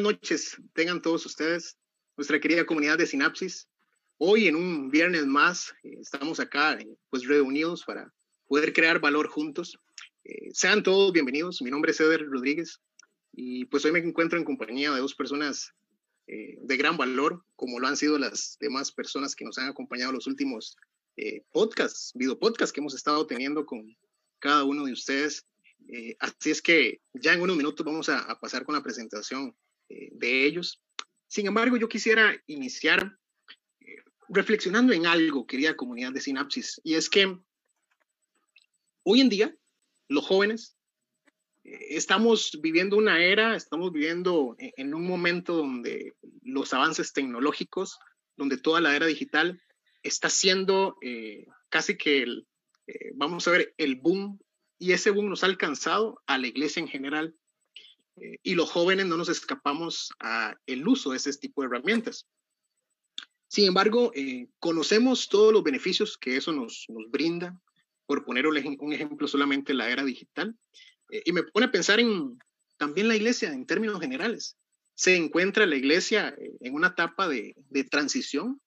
Buenas noches. Tengan todos ustedes, nuestra querida comunidad de Sinapsis. Hoy en un viernes más eh, estamos acá eh, pues reunidos para poder crear valor juntos. Eh, sean todos bienvenidos. Mi nombre es Eder Rodríguez y pues hoy me encuentro en compañía de dos personas de gran valor, como lo han sido las demás personas que nos han acompañado los últimos podcasts, video podcasts que hemos estado teniendo con cada uno de ustedes. Eh, así es que ya en unos minutos vamos a, pasar con la presentación eh, de ellos. Sin embargo, yo quisiera iniciar eh, reflexionando en algo, querida comunidad de Sinapsis, y es que hoy en día los jóvenes estamos viviendo una era, estamos viviendo en un momento donde los avances tecnológicos, donde toda la era digital está siendo casi que vamos a ver, el boom y ese boom nos ha alcanzado a la iglesia en general. Eh, y los jóvenes no nos escapamos al uso de ese tipo de herramientas. Sin embargo, eh, conocemos todos los beneficios que eso nos, brinda, por poner un ejemplo solamente la era digital. Eh, y me pone a pensar en también la iglesia en términos generales. Se encuentra la iglesia en una etapa de, de transición.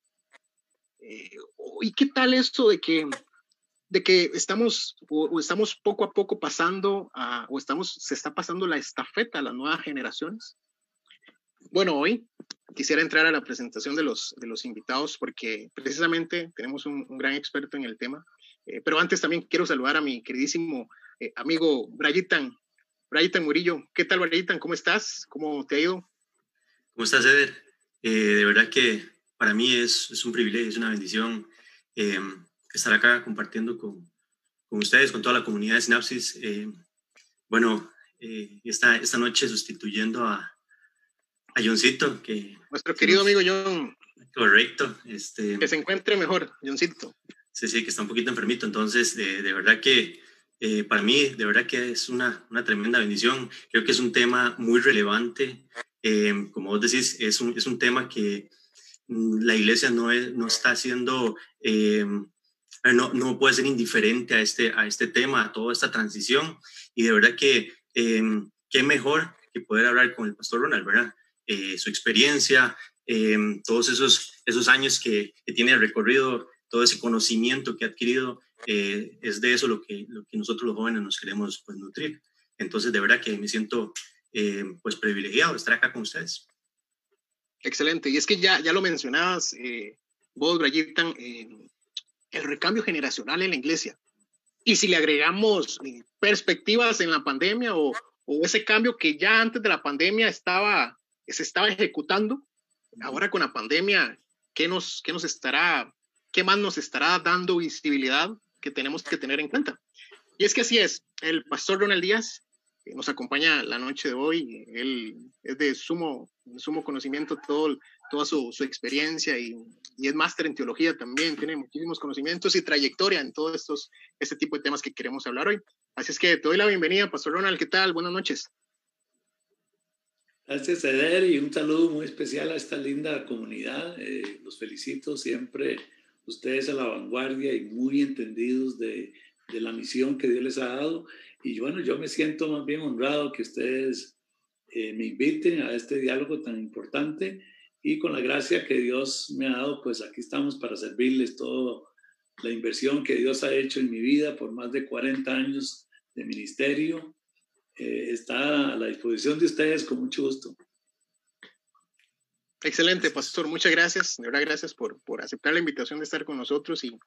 ¿Y qué tal esto de que de que estamos o, estamos poco a poco pasando a, o estamos, se está pasando la estafeta a las nuevas generaciones. Bueno, hoy quisiera entrar a la presentación de los, de los invitados porque precisamente tenemos un, gran experto en el tema. Eh, pero antes también quiero saludar a mi queridísimo eh, amigo Brayitan, Brayitan Murillo. ¿Qué tal, Brayitan? ¿Cómo estás? ¿Cómo te ha ido? ¿Cómo estás, Eder? Eh, de verdad que para mí es, es, un privilegio, es una bendición estar acá compartiendo con, con ustedes, con toda la comunidad de Sinapsis. Eh, bueno, eh, esta, esta noche sustituyendo a, a Johncito, que... Nuestro querido amigo John. Correcto. Este, que se encuentre mejor, Johncito. Sí, sí, que está un poquito enfermito. Entonces, de, de verdad que eh, para mí, de verdad que es una, una, tremenda bendición. Creo que es un tema muy relevante. como vos decís, es un, es un tema que mm, la iglesia no, es, no está haciendo no, no puede ser indiferente a este, a este tema, a toda esta transición. Y de verdad que em, qué mejor que poder hablar con el pastor Ronald, ¿verdad? Eh, su experiencia, em, todos esos, esos años que, que, tiene recorrido, todo ese conocimiento que ha adquirido, eh, es de eso lo que, lo que nosotros los jóvenes nos queremos pues, nutrir. Entonces, de verdad que me siento em, pues privilegiado de estar acá con ustedes. Excelente. Y es que ya, ya lo mencionabas, eh, vos, Brayitan, el recambio generacional en la iglesia. Y si le agregamos eh, perspectivas en la pandemia o, ese cambio que ya antes de la pandemia estaba, se estaba ejecutando, ahora con la pandemia, ¿qué nos, qué nos estará, qué más nos estará dando visibilidad que tenemos que tener en cuenta? Y es que así es, el pastor Ronald Díaz nos acompaña la noche de hoy, él es de sumo, sumo conocimiento todo, toda su, su experiencia y y es máster en teología también, tiene muchísimos conocimientos y trayectoria en todos estos, este tipo de temas que queremos hablar hoy. Así es que te doy la bienvenida, Pastor Ronald, ¿qué tal? Buenas noches. Gracias, Eder, y un saludo muy especial a esta linda comunidad. Eh, los felicito siempre, ustedes a la vanguardia y muy entendidos de, de la misión que Dios les ha dado. Y bueno, yo me siento más bien honrado que ustedes eh, me inviten a este diálogo tan importante y con la gracia que Dios me ha dado, pues aquí estamos para servirles toda la inversión que Dios ha hecho en mi vida por más de 40 años de ministerio. Eh, está a la disposición de ustedes con mucho gusto. Excelente, pastor. Muchas gracias. De verdad, gracias por, por aceptar la invitación de estar con nosotros y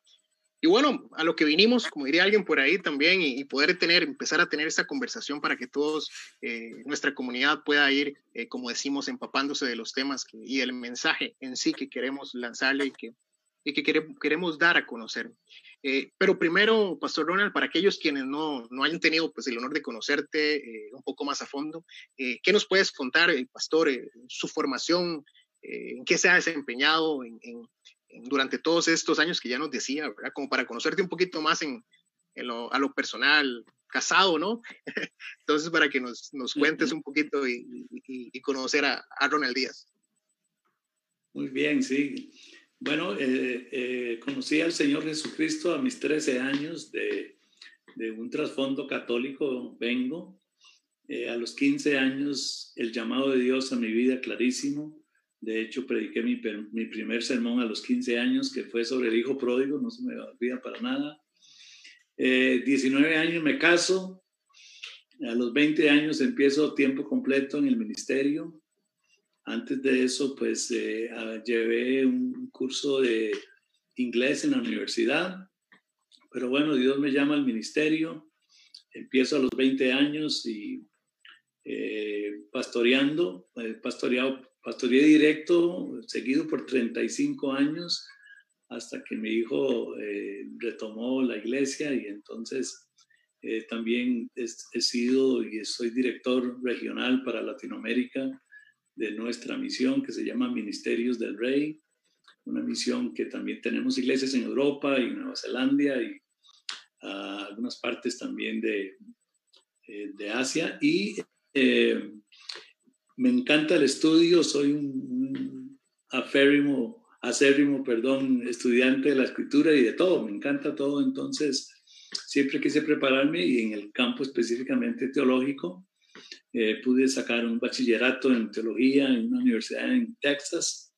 y bueno, a lo que vinimos, como diría alguien por ahí también, y, poder tener, empezar a tener esta conversación para que todos, eh, nuestra comunidad pueda ir, eh, como decimos, empapándose de los temas y el mensaje en sí que queremos lanzarle y que, y que queremos dar a conocer. Eh, pero primero, Pastor Ronald, para aquellos quienes no, no hayan tenido pues, el honor de conocerte un poco más a fondo, ¿qué nos puedes contar, Pastor, su formación, en qué se ha desempeñado en, durante todos estos años que ya nos decía, ¿verdad? Como para conocerte un poquito más en, lo, a lo personal, casado, ¿no? Entonces, para que nos, nos cuentes un poquito y, y, conocer a, a, Ronald Díaz. Muy bien, sí. Bueno, eh, eh, conocí al Señor Jesucristo a mis 13 años de, de un trasfondo católico, vengo. Eh, a los 15 años, el llamado de Dios a mi vida clarísimo. De hecho, prediqué mi, mi, primer sermón a los 15 años, que fue sobre el hijo pródigo, no se me olvida para nada. 19 eh, años me caso, a los 20 años empiezo tiempo completo en el ministerio. Antes de eso, pues eh, llevé un curso de inglés en la universidad. Pero bueno, Dios me llama al ministerio. Empiezo a los 20 años y eh, pastoreando, eh, pastoreado, pastoreé directo, seguido por 35 años, hasta que mi hijo eh, retomó la iglesia y entonces también he, sido y soy director regional para Latinoamérica de nuestra misión que se llama Ministerios del Rey, una misión que también tenemos iglesias en Europa y Nueva Zelanda y uh, algunas partes también de, de Asia y eh, me encanta el estudio, soy un, aférrimo, acérrimo, perdón, estudiante de la escritura y de todo, me encanta todo, entonces siempre quise prepararme y en el campo específicamente teológico eh, pude sacar un bachillerato en teología en una universidad en Texas,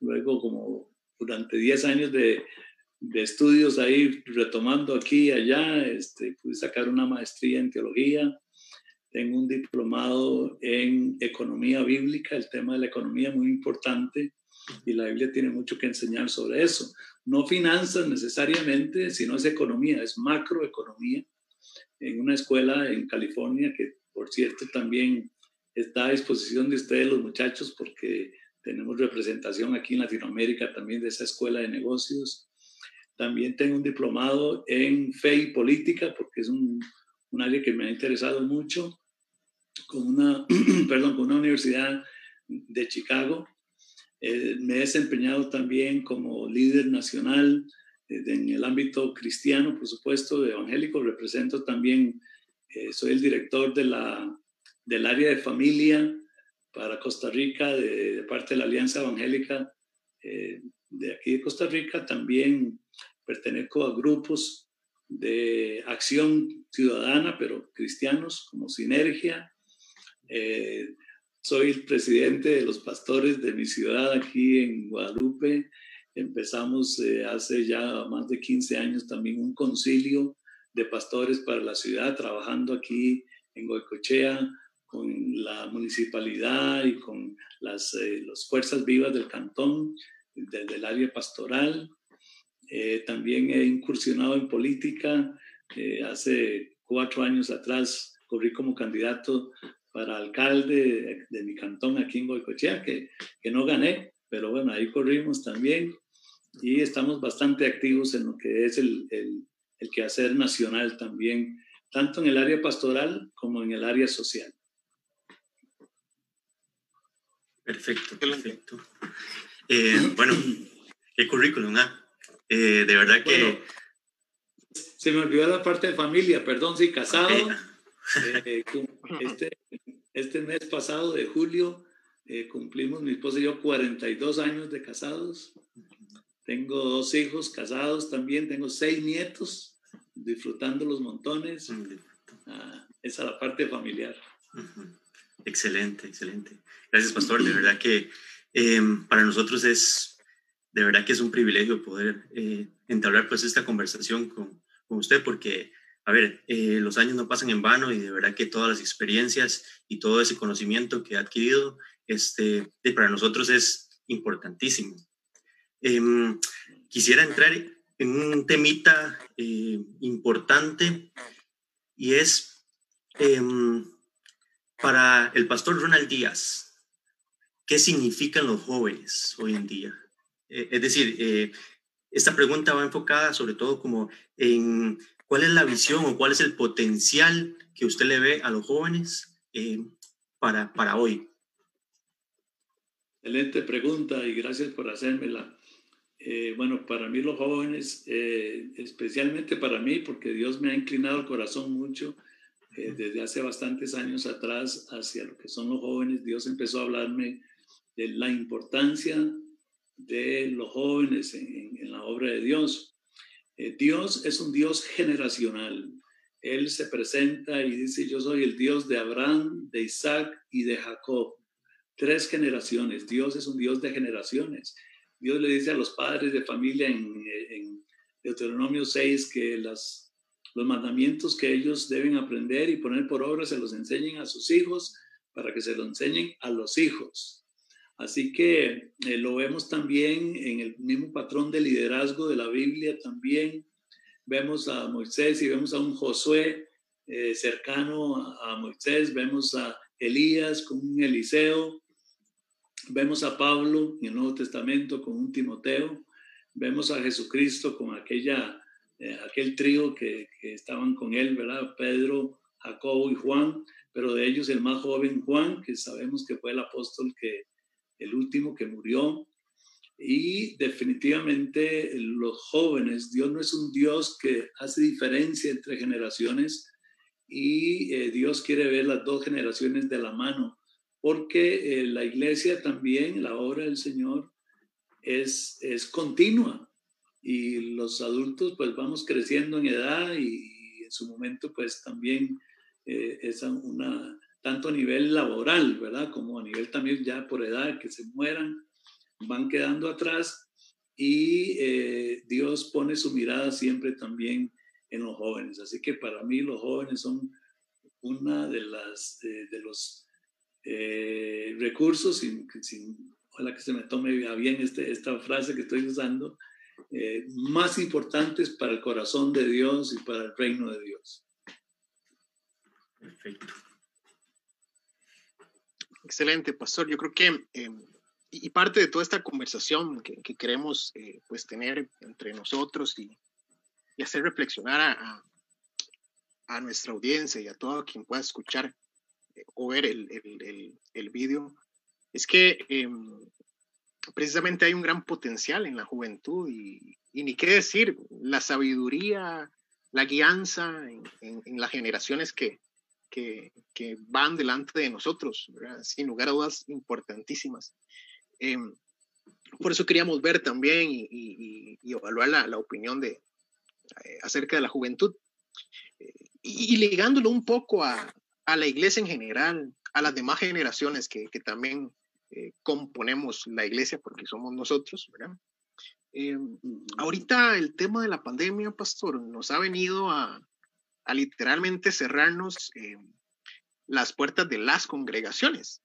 luego como durante 10 años de, de estudios ahí retomando aquí y allá, este, pude sacar una maestría en teología, tengo un diplomado en economía bíblica, el tema de la economía es muy importante y la Biblia tiene mucho que enseñar sobre eso. No finanzas necesariamente, sino es economía, es macroeconomía, en una escuela en California que, por cierto, también está a disposición de ustedes, los muchachos, porque tenemos representación aquí en Latinoamérica también de esa escuela de negocios. También tengo un diplomado en fe y política, porque es un, un área que me ha interesado mucho con una, perdón, con una universidad de Chicago. Eh, me he desempeñado también como líder nacional eh, en el ámbito cristiano, por supuesto, de evangélico. Represento también, eh, soy el director de la, del área de familia para Costa Rica, de, de parte de la Alianza Evangélica de aquí de Costa Rica. También pertenezco a grupos de acción ciudadana, pero cristianos, como Sinergia, eh, soy el presidente de los pastores de mi ciudad aquí en Guadalupe. Empezamos eh, hace ya más de 15 años también un concilio de pastores para la ciudad, trabajando aquí en Goicochea con la municipalidad y con las, eh, fuerzas vivas del cantón, desde el área pastoral. también he incursionado en política. hace cuatro años atrás corrí como candidato para alcalde de, mi cantón aquí en Goicochea, que, que no gané, pero bueno, ahí corrimos también y estamos bastante activos en lo que es el, el, el quehacer nacional también, tanto en el área pastoral como en el área social. Perfecto, perfecto. Eh, bueno, qué currículum, ¿ah? Eh, de verdad que... se me olvidó la parte de familia, perdón, sí, casado. Eh, este, este mes pasado de julio eh, cumplimos mi esposa y yo 42 años de casados. Tengo dos hijos casados también, tengo seis nietos, disfrutando los montones. Ah, esa es la parte familiar. Excelente, excelente. Gracias, pastor. De verdad que em, para nosotros es, de verdad que es un privilegio poder eh, entablar pues esta conversación con, con usted porque a ver, eh, los años no pasan en vano y de verdad que todas las experiencias y todo ese conocimiento que ha adquirido, este, para nosotros es importantísimo. Em, quisiera entrar en un temita eh, importante y es em, para el pastor Ronald Díaz, ¿qué significan los jóvenes hoy en día? Eh, es decir, esta pregunta va enfocada sobre todo como en ¿Cuál es la visión o cuál es el potencial que usted le ve a los jóvenes eh, para, para hoy? Excelente pregunta y gracias por hacérmela. Eh, bueno, para mí los jóvenes, eh, especialmente para mí, porque Dios me ha inclinado el corazón mucho desde hace bastantes años atrás hacia lo que son los jóvenes, Dios empezó a hablarme de la importancia de los jóvenes en, en la obra de Dios. Eh, Dios es un Dios generacional. Él se presenta y dice, yo soy el Dios de Abraham, de Isaac y de Jacob. Tres generaciones. Dios es un Dios de generaciones. Dios le dice a los padres de familia en, Deuteronomio 6 que los mandamientos que ellos deben aprender y poner por obra se los enseñen a sus hijos para que se lo enseñen a los hijos. Así que eh, lo vemos también en el mismo patrón de liderazgo de la Biblia también. Vemos a Moisés y vemos a un Josué eh, cercano a, Moisés, vemos a Elías con un Eliseo, vemos a Pablo en el Nuevo Testamento con un Timoteo, vemos a Jesucristo con aquella, eh, aquel trío que, que estaban con él, ¿verdad? Pedro, Jacobo y Juan, pero de ellos el más joven Juan, que sabemos que fue el apóstol que el último que murió. Y definitivamente los jóvenes, Dios no es un Dios que hace diferencia entre generaciones y eh, Dios quiere ver las dos generaciones de la mano, porque eh, la iglesia también, la obra del Señor, es, es continua y los adultos pues vamos creciendo en edad y, en su momento pues también eh, es una, tanto a nivel laboral, ¿verdad? Como a nivel también ya por edad, que se mueran, van quedando atrás y eh, Dios pone su mirada siempre también en los jóvenes. Así que para mí los jóvenes son una de las eh, de los eh, recursos, sin, sin, ojalá que se me tome bien este, esta frase que estoy usando, más importantes para el corazón de Dios y para el reino de Dios. Perfecto. Excelente, pastor. Yo creo que, eh, y parte de toda esta conversación que, queremos eh, pues tener entre nosotros y, y hacer reflexionar a, a, nuestra audiencia y a todo quien pueda escuchar eh, o ver el, el, el, vídeo, es que precisamente hay un gran potencial en la juventud y, y, ni qué decir, la sabiduría, la guianza en, en las generaciones que, que, que van delante de nosotros, sin lugar a dudas importantísimas. Eh, por eso queríamos ver también y, y, y evaluar la, la, opinión de, eh, acerca de la juventud eh, y, ligándolo un poco a, a, la iglesia en general, a las demás generaciones que, que también eh, componemos la iglesia porque somos nosotros, ¿verdad? ahorita el tema de la pandemia, pastor, nos ha venido a, a literalmente cerrarnos eh, las puertas de las congregaciones.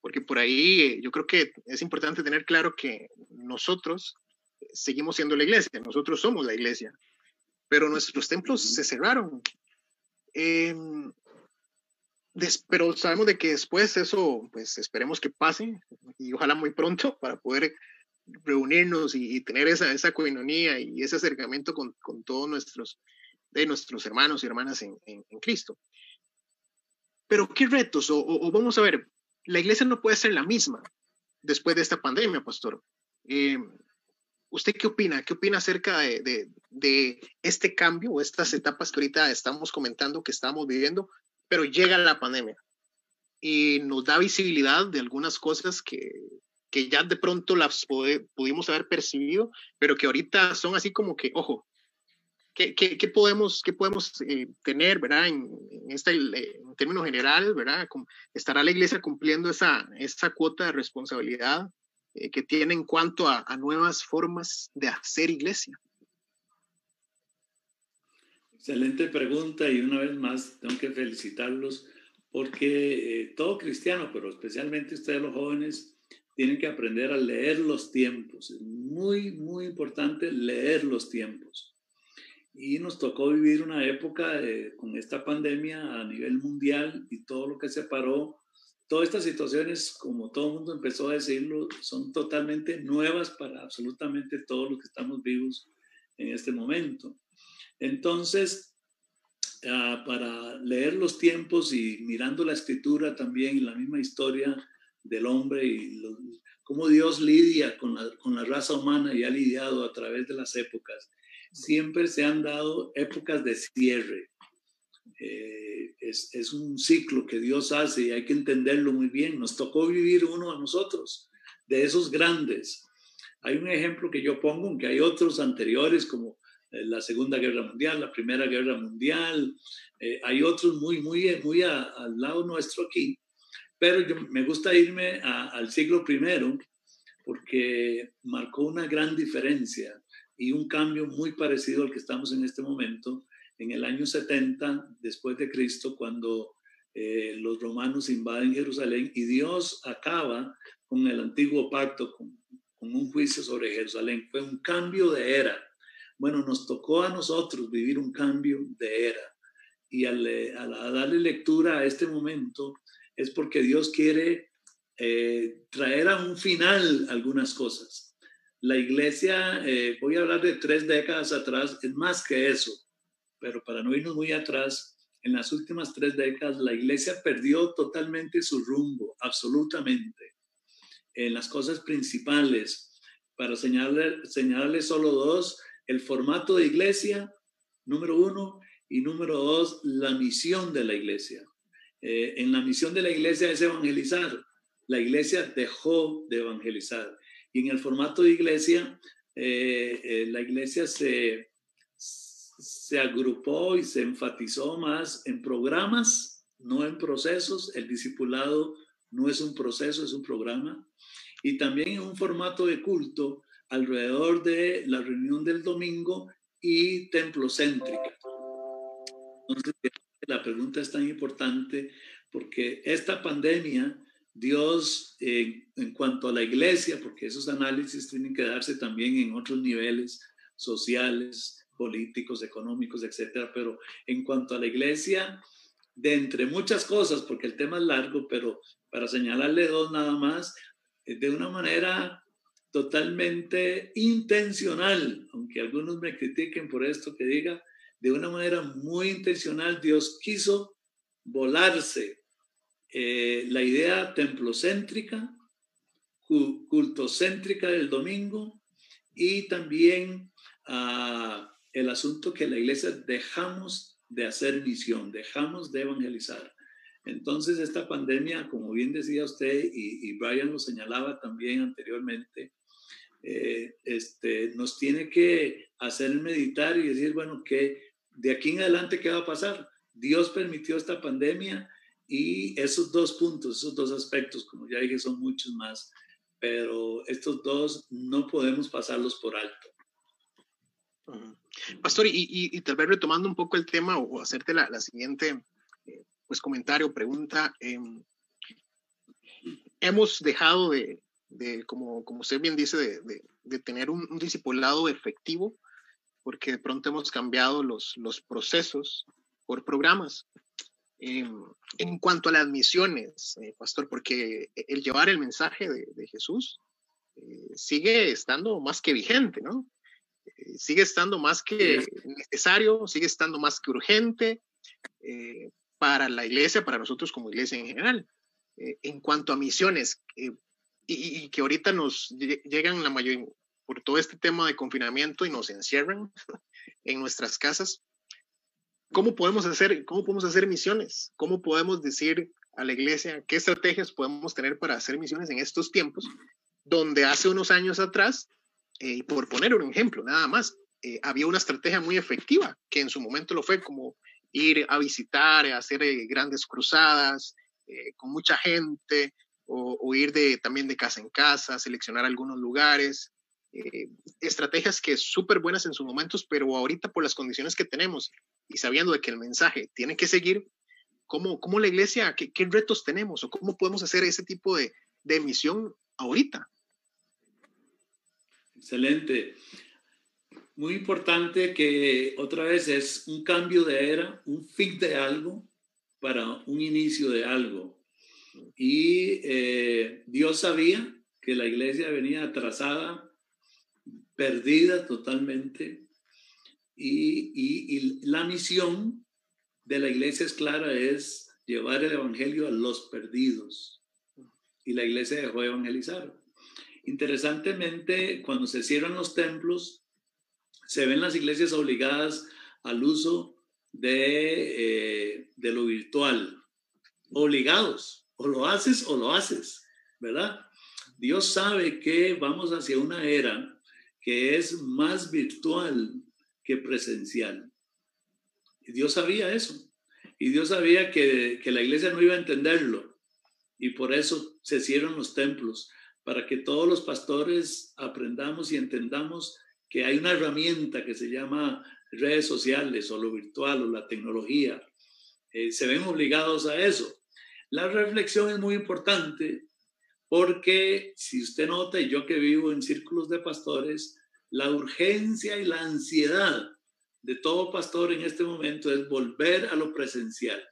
Porque por ahí eh, yo creo que es importante tener claro que nosotros eh, seguimos siendo la iglesia, nosotros somos la iglesia, pero nuestros templos se cerraron. Em, pero sabemos de que después eso, pues esperemos que pase y ojalá muy pronto para poder reunirnos y, tener esa, esa coinonía y ese acercamiento con, con todos nuestros de nuestros hermanos y hermanas en, en, Cristo. Pero ¿qué retos? O, vamos a ver, la iglesia no puede ser la misma después de esta pandemia, pastor. Eh, ¿Usted qué opina? ¿Qué opina acerca de, de, este cambio o estas etapas que ahorita estamos comentando que estamos viviendo, pero llega la pandemia y nos da visibilidad de algunas cosas que, que ya de pronto las pudimos haber percibido, pero que ahorita son así como que, ojo, ¿Qué, qué, podemos, qué podemos eh, tener, ¿verdad? En, en, este, en términos generales, ¿verdad? ¿Estará la iglesia cumpliendo esa, esa cuota de responsabilidad eh, que tiene en cuanto a, a, nuevas formas de hacer iglesia? Excelente pregunta y una vez más tengo que felicitarlos porque eh, todo cristiano, pero especialmente ustedes los jóvenes, tienen que aprender a leer los tiempos. Es muy, muy importante leer los tiempos y nos tocó vivir una época con esta pandemia a nivel mundial y todo lo que se paró. Todas estas situaciones, como todo el mundo empezó a decirlo, son totalmente nuevas para absolutamente todos los que estamos vivos en este momento. Entonces, uh, para leer los tiempos y mirando la escritura también la misma historia del hombre y lo, cómo Dios lidia con la, con la raza humana y ha lidiado a través de las épocas siempre se han dado épocas de cierre. Eh, es, es, un ciclo que Dios hace y hay que entenderlo muy bien. Nos tocó vivir uno a nosotros, de esos grandes. Hay un ejemplo que yo pongo, aunque hay otros anteriores como eh, la Segunda Guerra Mundial, la Primera Guerra Mundial. Eh, hay otros muy, muy, muy al lado nuestro aquí, pero me gusta irme al siglo I porque marcó una gran diferencia y un cambio muy parecido al que estamos en este momento, en el año 70 después de Cristo, cuando eh, los romanos invaden Jerusalén y Dios acaba con el antiguo pacto, con, un juicio sobre Jerusalén. Fue un cambio de era. Bueno, nos tocó a nosotros vivir un cambio de era. Y al, al darle lectura a este momento es porque Dios quiere eh, traer a un final algunas cosas. La iglesia, eh, voy a hablar de tres décadas atrás, es más que eso, pero para no irnos muy atrás, en las últimas tres décadas la iglesia perdió totalmente su rumbo, absolutamente, en las cosas principales. Para señalarle, señalarle solo dos, el formato de iglesia, número uno, y número dos, la misión de la iglesia. Eh, en la misión de la iglesia es evangelizar. La iglesia dejó de evangelizar. Y en el formato de iglesia, eh, eh, la iglesia se, se agrupó y se enfatizó más en programas, no en procesos. El discipulado no es un proceso, es un programa. Y también en un formato de culto alrededor de la reunión del domingo y templo céntrica. Entonces, la pregunta es tan importante porque esta pandemia, Dios, en cuanto a la iglesia, porque esos análisis tienen que darse también en otros niveles sociales, políticos, económicos, etcétera, pero en cuanto a la iglesia, de entre muchas cosas, porque el tema es largo, pero para señalarle dos nada más, de una manera totalmente intencional, aunque algunos me critiquen por esto que diga, de una manera muy intencional, Dios quiso volarse eh, la idea templocéntrica, cultocéntrica del domingo y también uh, el asunto que la iglesia dejamos de hacer misión, dejamos de evangelizar. Entonces esta pandemia, como bien decía usted y, y Brian lo señalaba también anteriormente, eh, este, nos tiene que hacer meditar y decir, bueno, que de aquí en adelante, ¿qué va a pasar? Dios permitió esta pandemia y esos dos puntos, esos dos aspectos, como ya dije, son muchos más, pero estos dos no podemos pasarlos por alto. Pastor, y, y, tal vez retomando un poco el tema o, hacerte la, la siguiente eh, pues comentario, pregunta, em, hemos dejado de, de, como, como usted bien dice, de, de, tener un, un, discipulado efectivo, porque de pronto hemos cambiado los, los procesos por programas. Eh, en cuanto a las misiones, eh, pastor, porque el llevar el mensaje de, de Jesús eh, sigue estando más que vigente, ¿no? Eh, sigue estando más que necesario, sigue estando más que urgente para la iglesia, para nosotros como iglesia en general. en cuanto a misiones, y, que ahorita nos llegan la mayoría por todo este tema de confinamiento y nos encierran en nuestras casas. ¿Cómo podemos hacer, cómo podemos hacer misiones? ¿Cómo podemos decir a la iglesia qué estrategias podemos tener para hacer misiones en estos tiempos, donde hace unos años atrás, eh, y por poner un ejemplo nada más, eh, había una estrategia muy efectiva, que en su momento lo fue como ir a visitar, hacer eh, grandes cruzadas con mucha gente, o, ir de, también de casa en casa, seleccionar algunos lugares, eh, estrategias que súper buenas en sus momentos, pero ahorita por las condiciones que tenemos y sabiendo de que el mensaje tiene que seguir, ¿cómo, cómo la iglesia, qué, qué retos tenemos o cómo podemos hacer ese tipo de, de misión ahorita? Excelente. Muy importante que otra vez es un cambio de era, un fin de algo para un inicio de algo. Y eh, Dios sabía que la iglesia venía atrasada, perdida totalmente. Y, y, la misión de la iglesia es clara, es llevar el evangelio a los perdidos. Y la iglesia dejó de evangelizar. Interesantemente, cuando se cierran los templos, se ven las iglesias obligadas al uso de, eh, de lo virtual, obligados. O lo haces o lo haces, ¿verdad? Dios sabe que vamos hacia una era que es más virtual que presencial. Y Dios sabía eso. Y Dios sabía que, que la iglesia no iba a entenderlo. Y por eso se hicieron los templos, para que todos los pastores aprendamos y entendamos que hay una herramienta que se llama redes sociales o lo virtual o la tecnología. Eh, se ven obligados a eso. La reflexión es muy importante porque si usted nota, y yo que vivo en círculos de pastores, la urgencia y la ansiedad de todo pastor en este momento es volver a lo presencial.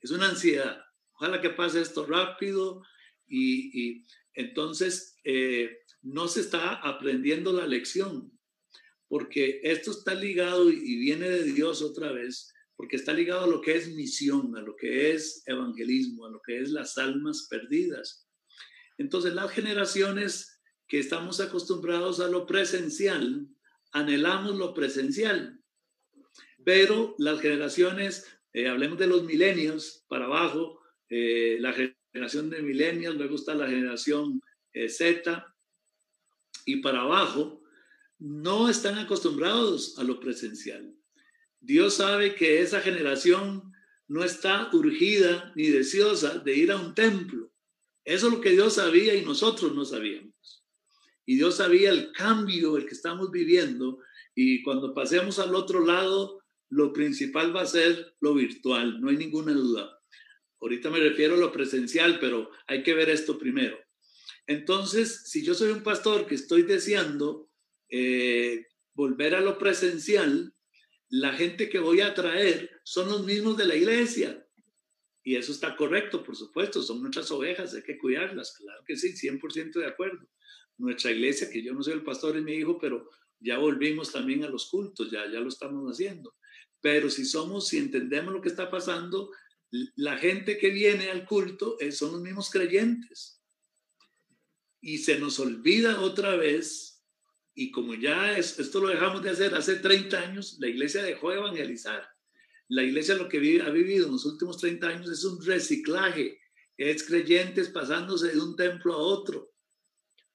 Es una ansiedad. Ojalá que pase esto rápido y, entonces eh, no se está aprendiendo la lección porque esto está ligado y viene de Dios otra vez, porque está ligado a lo que es misión, a lo que es evangelismo, a lo que es las almas perdidas. Entonces las generaciones que estamos acostumbrados a lo presencial, anhelamos lo presencial, pero las generaciones, eh, hablemos de los milenios para abajo, eh, la generación de milenios, luego está la generación eh, Z y para abajo, no están acostumbrados a lo presencial. Dios sabe que esa generación no está urgida ni deseosa de ir a un templo. Eso es lo que Dios sabía y nosotros no sabíamos. Y Dios sabía el cambio el que estamos viviendo y cuando pasemos al otro lado, lo principal va a ser lo virtual, no hay ninguna duda. Ahorita me refiero a lo presencial, pero hay que ver esto primero. Entonces, si yo soy un pastor que estoy deseando eh, volver a lo presencial, la gente que voy a traer son los mismos de la iglesia. Y eso está correcto, por supuesto, son nuestras ovejas, hay que cuidarlas, claro que sí, 100% de acuerdo. Nuestra iglesia, que yo no soy el pastor, es mi hijo, pero ya volvimos también a los cultos, ya, ya lo estamos haciendo. Pero si somos, si entendemos lo que está pasando, la gente que viene al culto eh, son los mismos creyentes. Y se nos olvida otra vez y como ya esto lo dejamos de hacer hace 30 años, la iglesia dejó de evangelizar. La iglesia lo que ha vivido en los últimos 30 años es un reciclaje, es creyentes pasándose de un templo a otro.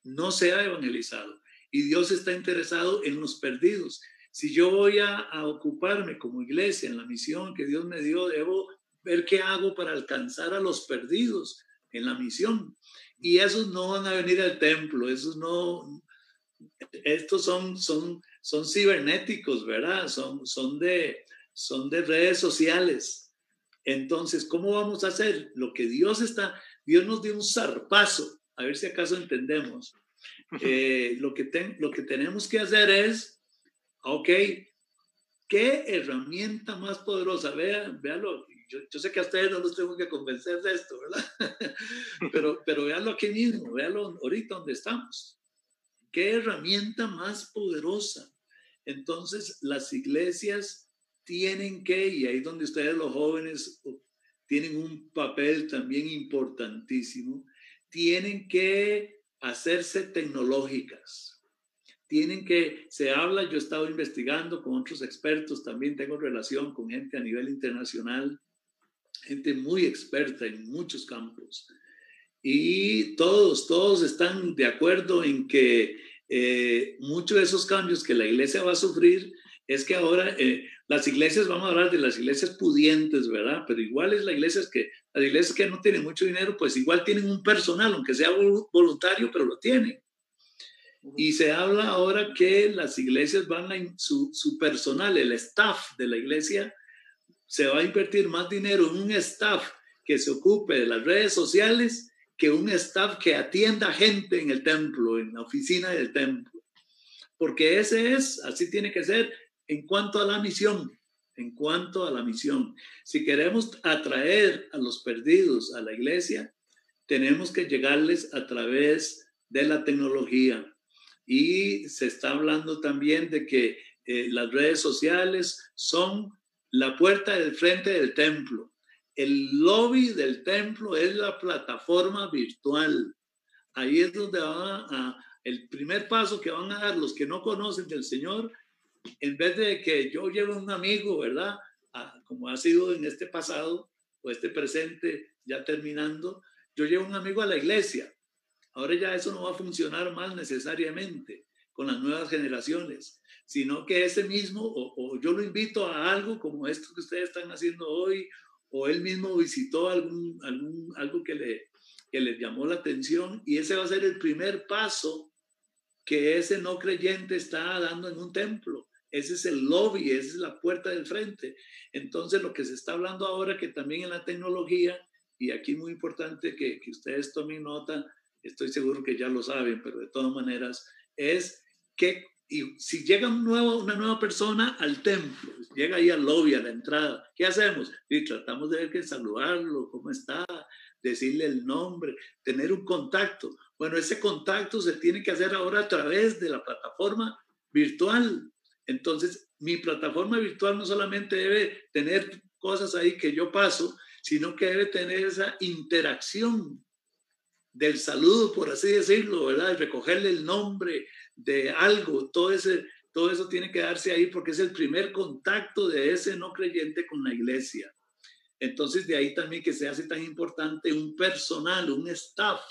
No se ha evangelizado. Y Dios está interesado en los perdidos. Si yo voy a, a ocuparme como iglesia en la misión que Dios me dio, debo ver qué hago para alcanzar a los perdidos en la misión. Y esos no van a venir al templo, esos no, estos son, son, son cibernéticos, ¿verdad? Son, son, de, son de redes sociales. Entonces, ¿cómo vamos a hacer? Lo que Dios está, Dios nos dio un zarpazo, a ver si acaso entendemos. Eh, lo, que lo que tenemos que hacer es, ok, ¿qué herramienta más poderosa? Vean, véanlo, yo, yo, sé que a ustedes no los tengo que convencer de esto, ¿verdad? pero, pero véanlo aquí mismo, véanlo ahorita donde estamos. ¿Qué herramienta más poderosa? Entonces, las iglesias tienen que, y ahí donde ustedes los jóvenes tienen un papel también importantísimo, tienen que hacerse tecnológicas. Tienen que, se habla, yo he estado investigando con otros expertos, también tengo relación con gente a nivel internacional, gente muy experta en muchos campos. Y todos, todos están de acuerdo en que eh, muchos de esos cambios que la iglesia va a sufrir es que ahora eh, las iglesias, vamos a hablar de las iglesias pudientes, ¿verdad? Pero igual es la iglesia que, las iglesias que no tienen mucho dinero, pues igual tienen un personal, aunque sea voluntario, pero lo tienen. Y se habla ahora que las iglesias van a, su, su personal, el staff de la iglesia, se va a invertir más dinero en un staff que se ocupe de las redes sociales que un staff que atienda gente en el templo, en la oficina del templo. Porque ese es, así tiene que ser en cuanto a la misión, en cuanto a la misión. Si queremos atraer a los perdidos a la iglesia, tenemos que llegarles a través de la tecnología. Y se está hablando también de que eh, las redes sociales son la puerta del frente del templo el lobby del templo es la plataforma virtual. Ahí es donde van a, el primer paso que van a dar los que no conocen del Señor, en vez de que yo lleve un amigo, ¿verdad? como ha sido en este pasado o este presente ya terminando, yo llevo un amigo a la iglesia. Ahora ya eso no va a funcionar más necesariamente. con las nuevas generaciones, sino que ese mismo, o, yo lo invito a algo como esto que ustedes están haciendo hoy, o él mismo visitó algún, algún, algo que le, que le llamó la atención, y ese va a ser el primer paso que ese no creyente está dando en un templo. Ese es el lobby, esa es la puerta del frente. Entonces, lo que se está hablando ahora, que también en la tecnología, y aquí muy importante que, que ustedes tomen nota, estoy seguro que ya lo saben, pero de todas maneras, es que y si llega un nuevo, una nueva persona al templo, llega ahí al lobby, a la entrada, ¿qué hacemos? Y tratamos de ver que saludarlo, cómo está, decirle el nombre, tener un contacto. Bueno, ese contacto se tiene que hacer ahora a través de la plataforma virtual. Entonces, mi plataforma virtual no solamente debe tener cosas ahí que yo paso, sino que debe tener esa interacción del saludo, por así decirlo, ¿verdad? recogerle el nombre de algo, todo, ese, todo eso tiene que darse ahí porque es el primer contacto de ese no creyente con la iglesia. Entonces, de ahí también que se hace tan importante un personal, un staff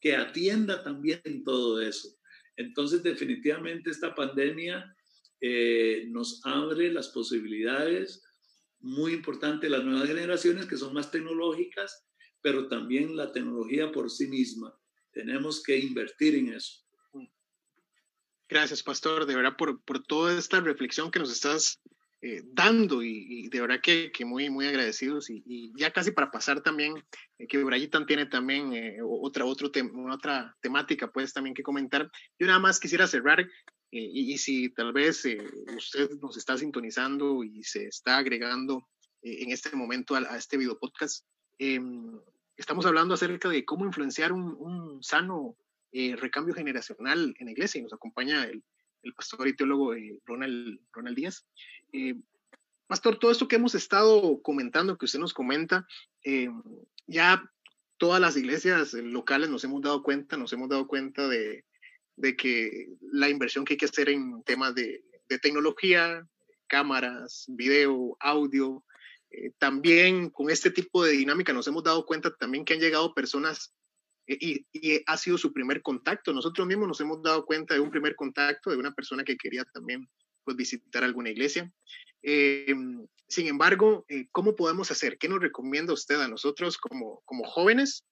que atienda también todo eso. Entonces, definitivamente esta pandemia eh, nos abre las posibilidades, muy importante las nuevas generaciones que son más tecnológicas, pero también la tecnología por sí misma. Tenemos que invertir en eso. Gracias, Pastor, de verdad, por, por toda esta reflexión que nos estás eh, dando y, de verdad que, que, muy, muy agradecidos. Y, ya casi para pasar también, eh, que Brayitan tiene también eh, otra, otro otra temática, pues también que comentar. Yo nada más quisiera cerrar y, y, si tal vez usted nos está sintonizando y se está agregando en este momento a, a este video podcast, Em, estamos hablando acerca de cómo influenciar un, sano eh, recambio generacional en la iglesia y nos acompaña el, pastor y teólogo eh, Ronald, Ronald Díaz. Eh, pastor, todo esto que hemos estado comentando, que usted nos comenta, ya todas las iglesias locales nos hemos dado cuenta, nos hemos dado cuenta de, de que la inversión que hay que hacer en temas de, tecnología, cámaras, video, audio, eh, también con este tipo de dinámica nos hemos dado cuenta también que han llegado personas eh, y, ha sido su primer contacto. Nosotros mismos nos hemos dado cuenta de un primer contacto de una persona que quería también pues, visitar alguna iglesia. Eh, sin embargo, ¿cómo podemos hacer? ¿Qué nos recomienda usted a nosotros como, como jóvenes?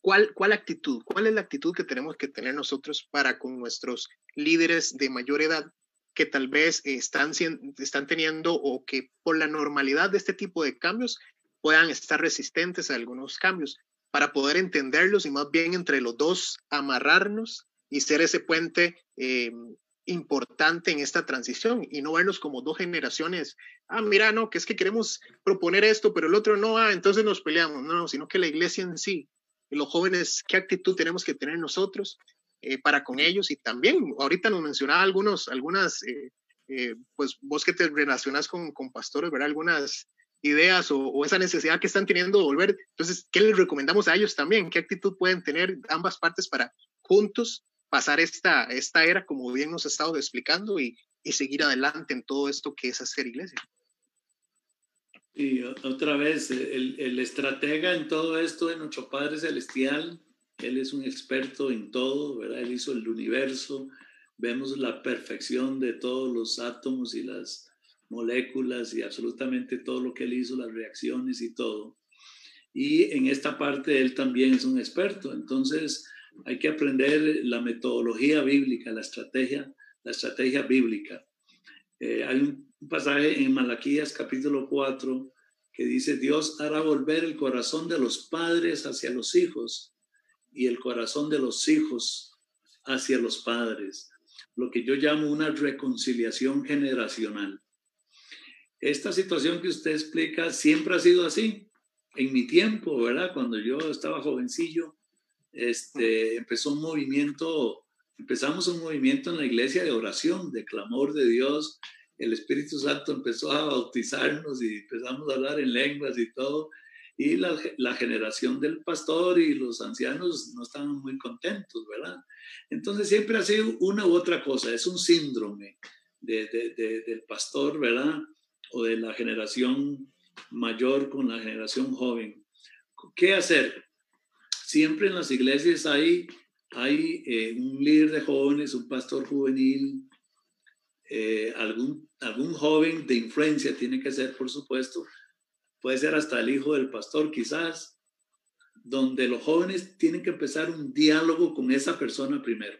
¿Cuál, ¿Cuál actitud? ¿Cuál es la actitud que tenemos que tener nosotros para con nuestros líderes de mayor edad que tal vez están, están teniendo o que por la normalidad de este tipo de cambios puedan estar resistentes a algunos cambios para poder entenderlos y más bien entre los dos amarrarnos y ser ese puente eh, importante en esta transición y no vernos como dos generaciones, ah, mira, no, que es que queremos proponer esto, pero el otro no, ah, entonces nos peleamos, no, no, sino que la iglesia en sí, los jóvenes, qué actitud tenemos que tener nosotros eh, para con ellos y también ahorita nos mencionaba algunos, algunas, eh, eh, pues vos que te relacionas con, con pastores, ¿verdad? Algunas ideas o, esa necesidad que están teniendo de volver. Entonces, ¿qué les recomendamos a ellos también? ¿Qué actitud pueden tener ambas partes para juntos pasar esta, esta era, como bien nos ha estado explicando, y, y seguir adelante en todo esto que es hacer iglesia? Y otra vez, el, el estratega en todo esto de nuestro Padre Celestial él es un experto en todo, ¿verdad? Él hizo el universo, vemos la perfección de todos los átomos y las moléculas y absolutamente todo lo que él hizo, las reacciones y todo. Y en esta parte él también es un experto. Entonces hay que aprender la metodología bíblica, la estrategia, la estrategia bíblica. Eh, hay un pasaje en Malaquías capítulo 4 que dice, Dios hará volver el corazón de los padres hacia los hijos y el corazón de los hijos hacia los padres, lo que yo llamo una reconciliación generacional. Esta situación que usted explica siempre ha sido así. En mi tiempo, ¿verdad? Cuando yo estaba jovencillo, este, empezó un movimiento, empezamos un movimiento en la iglesia de oración, de clamor de Dios. El Espíritu Santo empezó a bautizarnos y empezamos a hablar en lenguas y todo y la, la, generación del pastor y los ancianos no estaban muy contentos, ¿verdad? Entonces siempre ha sido una u otra cosa, es un síndrome de, de, del pastor, ¿verdad? O de la generación mayor con la generación joven. ¿Qué hacer? Siempre en las iglesias hay hay eh, un líder de jóvenes, un pastor juvenil, eh, algún, algún joven de influencia tiene que ser, por supuesto, puede ser hasta el hijo del pastor quizás, donde los jóvenes tienen que empezar un diálogo con esa persona primero.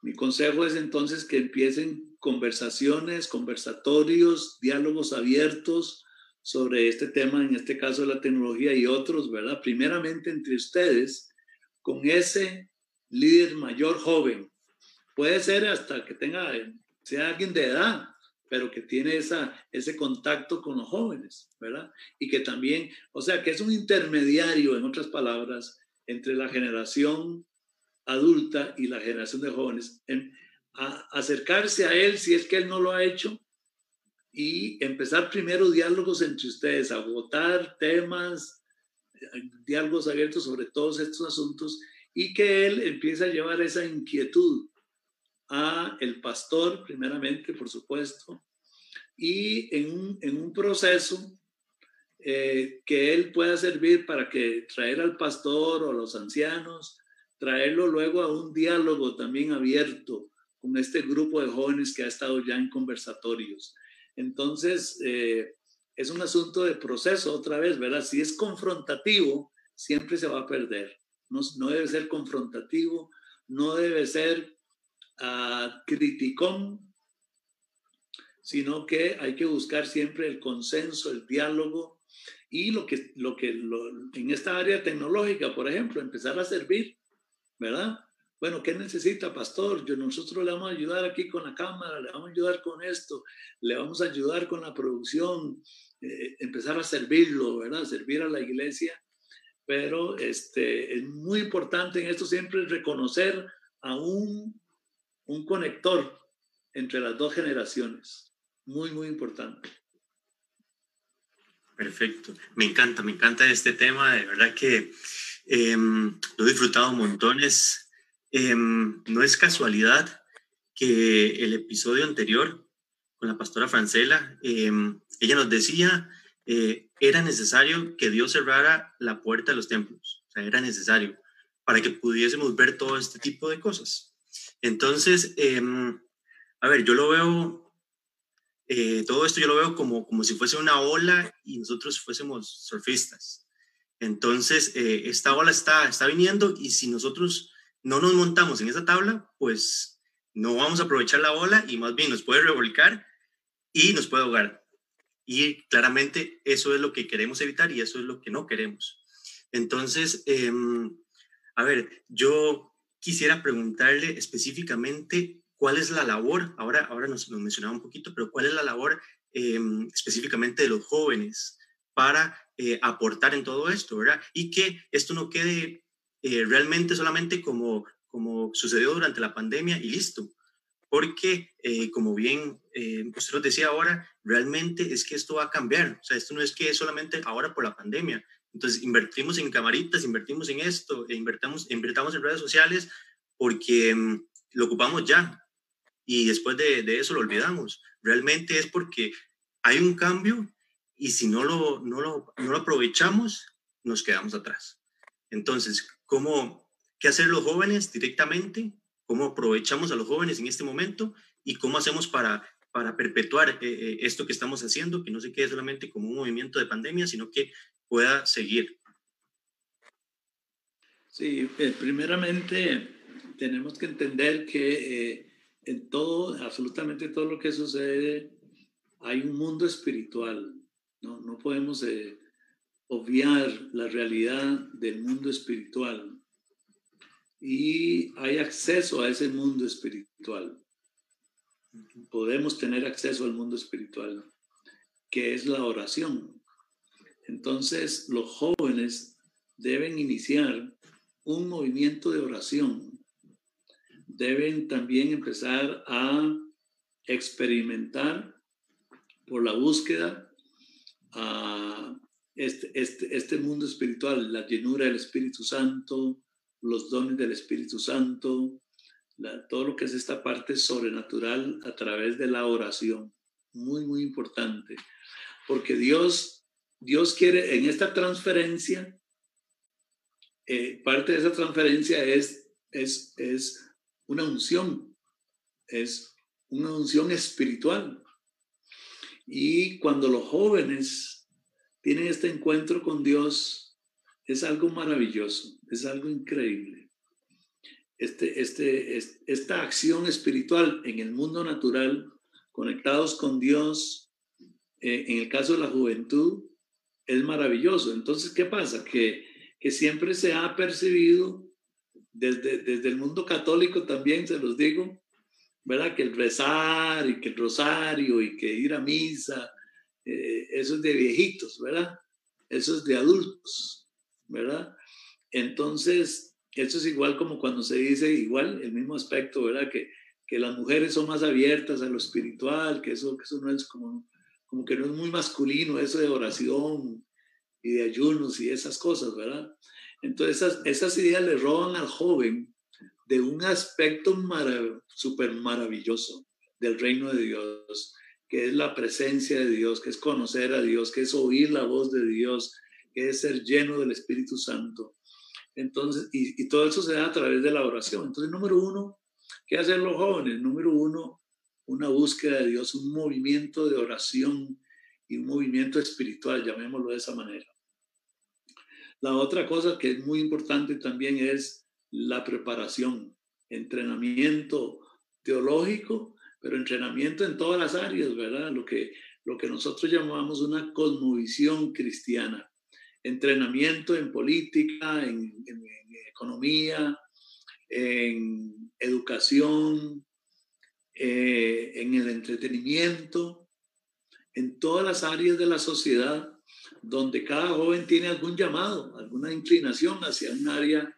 Mi consejo es entonces que empiecen conversaciones, conversatorios, diálogos abiertos sobre este tema, en este caso la tecnología y otros, ¿verdad? Primeramente entre ustedes, con ese líder mayor joven. Puede ser hasta que tenga, sea alguien de edad, pero que tiene esa, ese contacto con los jóvenes, ¿verdad? Y que también, o sea, que es un intermediario, en otras palabras, entre la generación adulta y la generación de jóvenes, en acercarse a él si es que él no lo ha hecho y empezar primero diálogos entre ustedes, agotar temas, diálogos abiertos sobre todos estos asuntos y que él empiece a llevar esa inquietud a el pastor, primeramente, por supuesto, y en un, proceso eh, que él pueda servir para que traer al pastor o a los ancianos, traerlo luego a un diálogo también abierto con este grupo de jóvenes que ha estado ya en conversatorios. Entonces, eh, es un asunto de proceso otra vez, ¿verdad? Si es confrontativo, siempre se va a perder. No, no debe ser confrontativo, no debe ser uh, criticón, sino que hay que buscar siempre el consenso, el diálogo y lo que, lo que en esta área tecnológica, por ejemplo, empezar a servir, ¿verdad? Bueno, ¿qué necesita, pastor? Yo, nosotros le vamos a ayudar aquí con la cámara, le vamos a ayudar con esto, le vamos a ayudar con la producción, eh, empezar a servirlo, ¿verdad? Servir a la iglesia. Pero este, es muy importante en esto siempre reconocer a un, conector entre las dos generaciones. Muy, muy importante. Perfecto. Me encanta, me encanta este tema. De verdad que em, lo he disfrutado montones. Em, no es casualidad que el episodio anterior con la pastora Francela, em, ella nos decía, eh, era necesario que Dios cerrara la puerta de los templos, o sea, era necesario para que pudiésemos ver todo este tipo de cosas. Entonces, em, a ver, yo lo veo, eh, todo esto yo lo veo como, como si fuese una ola y nosotros fuésemos surfistas. Entonces, eh, esta ola está, está viniendo y si nosotros no nos montamos en esa tabla, pues no vamos a aprovechar la ola y más bien nos puede revolcar y nos puede ahogar. Y claramente eso es lo que queremos evitar y eso es lo que no queremos. Entonces, em, a ver, yo quisiera preguntarle específicamente cuál es la labor, ahora, ahora nos, mencionaba un poquito, pero cuál es la labor em, específicamente de los jóvenes para eh, aportar en todo esto, ¿verdad? Y que esto no quede eh, realmente solamente como, como sucedió durante la pandemia y listo, porque eh, como bien eh, usted nos decía ahora, realmente es que esto va a cambiar, o sea, esto no es que es solamente ahora por la pandemia, entonces invertimos en camaritas, invertimos en esto, e invertamos, invertamos en redes sociales porque mm, lo ocupamos ya y después de, de, eso lo olvidamos, realmente es porque hay un cambio y si no lo, no lo, no lo aprovechamos, nos quedamos atrás. Entonces, ¿cómo, ¿qué hacer los jóvenes directamente? cómo aprovechamos a los jóvenes en este momento y cómo hacemos para, para perpetuar eh, eh, esto que estamos haciendo, que no se quede solamente como un movimiento de pandemia, sino que pueda seguir. Sí, eh, primeramente tenemos que entender que en todo, absolutamente todo lo que sucede, hay un mundo espiritual. No, no podemos obviar la realidad del mundo espiritual y hay acceso a ese mundo espiritual. Podemos tener acceso al mundo espiritual, que es la oración. Entonces, los jóvenes deben iniciar un movimiento de oración. Deben también empezar a experimentar por la búsqueda a este, este, este mundo espiritual, la llenura del Espíritu Santo, los dones del Espíritu Santo, todo lo que es esta parte sobrenatural a través de la oración. Muy, muy importante. Porque Dios, Dios quiere en esta transferencia, eh, parte de esa transferencia es es, es una unción, es una unción espiritual. Y cuando los jóvenes tienen este encuentro con Dios, es algo maravilloso, es algo increíble. Este, este, esta acción espiritual en el mundo natural, conectados con Dios, eh, en el caso de la juventud, es maravilloso. Entonces, ¿qué pasa? Que, que siempre se ha percibido desde, desde el mundo católico también, se los digo, ¿verdad? Que el rezar y que el rosario y que ir a misa, eh, eso es de viejitos, ¿verdad? Eso es de adultos, ¿verdad? Entonces, eso es igual como cuando se dice, igual, el mismo aspecto, ¿verdad? Que, que las mujeres son más abiertas a lo espiritual, que eso, que eso no es como, como que no es muy masculino, eso de oración y de ayunos y esas cosas, ¿verdad? Entonces, esas, esas ideas le roban al joven de un aspecto súper maravilloso del reino de Dios, que es la presencia de Dios, que es conocer a Dios, que es oír la voz de Dios, que es ser lleno del Espíritu Santo. Entonces, y, todo eso se da a través de la oración. Entonces, número uno, ¿qué hacen los jóvenes? Número uno, una búsqueda de Dios, un movimiento de oración y un movimiento espiritual, llamémoslo de esa manera. La otra cosa que es muy importante también es la preparación, entrenamiento teológico, pero entrenamiento en todas las áreas, ¿verdad? Lo que, lo que nosotros llamamos una cosmovisión cristiana. Entrenamiento en política, en, economía, en educación, eh, en el entretenimiento, en todas las áreas de la sociedad donde cada joven tiene algún llamado, alguna inclinación hacia un área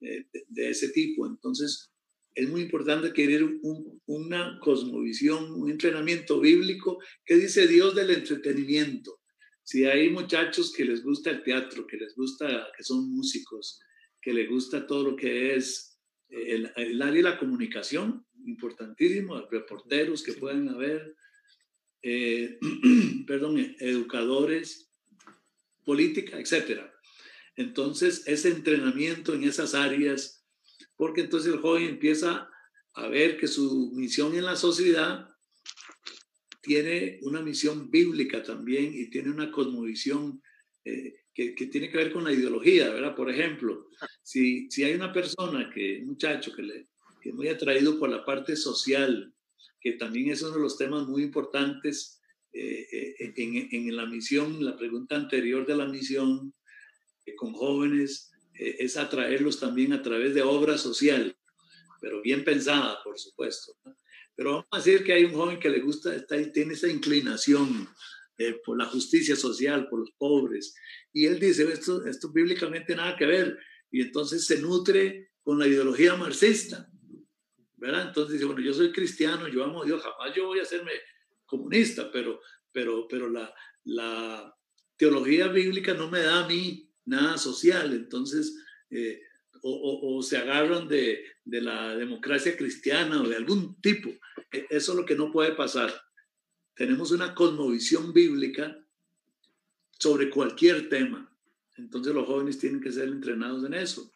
de, ese tipo. Entonces, es muy importante querer una cosmovisión, un entrenamiento bíblico. ¿Qué dice Dios del entretenimiento? Si hay muchachos que les gusta el teatro, que les gusta, que son músicos, que les gusta todo lo que es el, área de la comunicación, importantísimo, reporteros que pueden haber, eh, perdón, educadores, política, etcétera. Entonces, ese entrenamiento en esas áreas, porque entonces el joven empieza a ver que su misión en la sociedad tiene una misión bíblica también y tiene una cosmovisión eh, que, tiene que ver con la ideología, ¿verdad? Por ejemplo, si, si hay una persona, que, un muchacho que, le, muy atraído por la parte social, que también es uno de los temas muy importantes eh, eh, en, en, la misión, la pregunta anterior de la misión, con jóvenes eh, es atraerlos también a través de obra social, pero bien pensada, por supuesto. Pero vamos a decir que hay un joven que le gusta, está, tiene esa inclinación eh, por la justicia social, por los pobres, y él dice, esto, esto bíblicamente nada que ver, y entonces se nutre con la ideología marxista, ¿verdad? Entonces dice, bueno, yo soy cristiano, yo amo a Dios, jamás yo voy a hacerme comunista, pero, pero, pero la, la teología bíblica no me da a mí nada social. Entonces, eh, o, se agarran de, de, la democracia cristiana o de algún tipo. E, eso es lo que no puede pasar. Tenemos una cosmovisión bíblica sobre cualquier tema. Entonces los jóvenes tienen que ser entrenados en eso.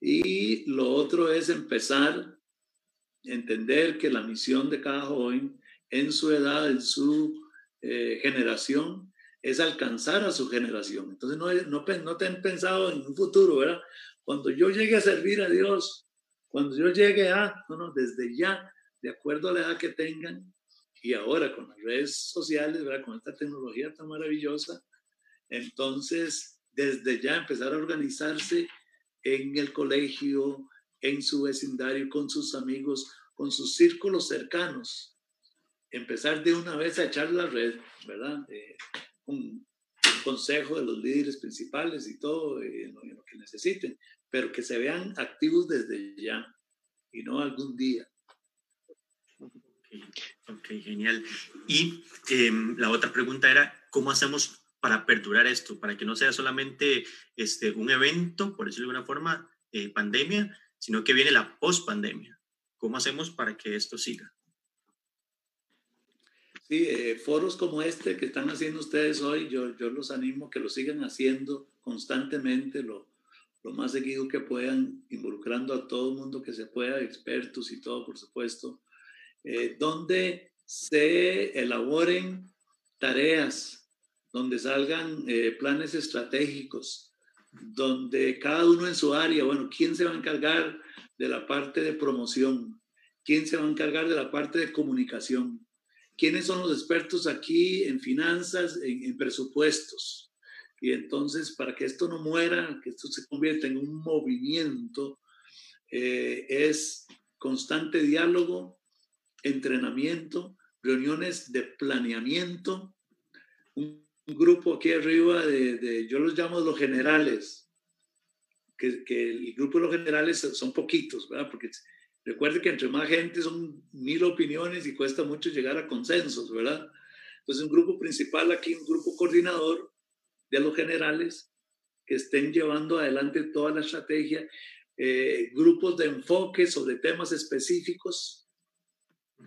Y lo otro es empezar entender que la misión de cada joven en su edad, en su eh, generación, es alcanzar a su generación. Entonces no, no, no te han pensado en un futuro, ¿verdad? Cuando yo llegue a servir a Dios, cuando yo llegue a, no, no, desde ya, de acuerdo a la edad que tengan, y ahora con las redes sociales, ¿verdad? Con esta tecnología tan maravillosa, entonces desde ya empezar a organizarse en el colegio, en su vecindario, con sus amigos, con sus círculos cercanos. Empezar de una vez a echar la red, ¿verdad? Eh, un consejo de los líderes principales y todo, eh, lo, que necesiten, pero que se vean activos desde ya y no algún día. Ok, genial. Y em, la otra pregunta era, ¿cómo hacemos para perdurar esto? Para que no sea solamente este, un evento, por decirlo de alguna forma, eh, pandemia, sino que viene la post-pandemia. ¿Cómo hacemos para que esto siga? Sí, eh, foros como este que están haciendo ustedes hoy, yo, los animo que lo sigan haciendo constantemente, lo, lo más seguido que puedan, involucrando a todo el mundo que se pueda, expertos y todo, por supuesto, eh, donde se elaboren tareas, donde salgan eh, planes estratégicos, donde cada uno en su área, bueno, ¿quién se va a encargar de la parte de promoción? ¿Quién se va a encargar de la parte de comunicación? ¿Quiénes son los expertos aquí en finanzas, en, presupuestos? Y entonces, para que esto no muera, que esto se convierta en un movimiento, eh, es constante diálogo, entrenamiento, reuniones de planeamiento, un, grupo aquí arriba de, yo los llamo los generales, que, que, el grupo de los generales son poquitos, ¿verdad? Porque recuerde que entre más gente son mil opiniones y cuesta mucho llegar a consensos, ¿verdad? Entonces un grupo principal aquí, un grupo coordinador de los generales que estén llevando adelante toda la estrategia, eh, grupos de enfoque sobre temas específicos,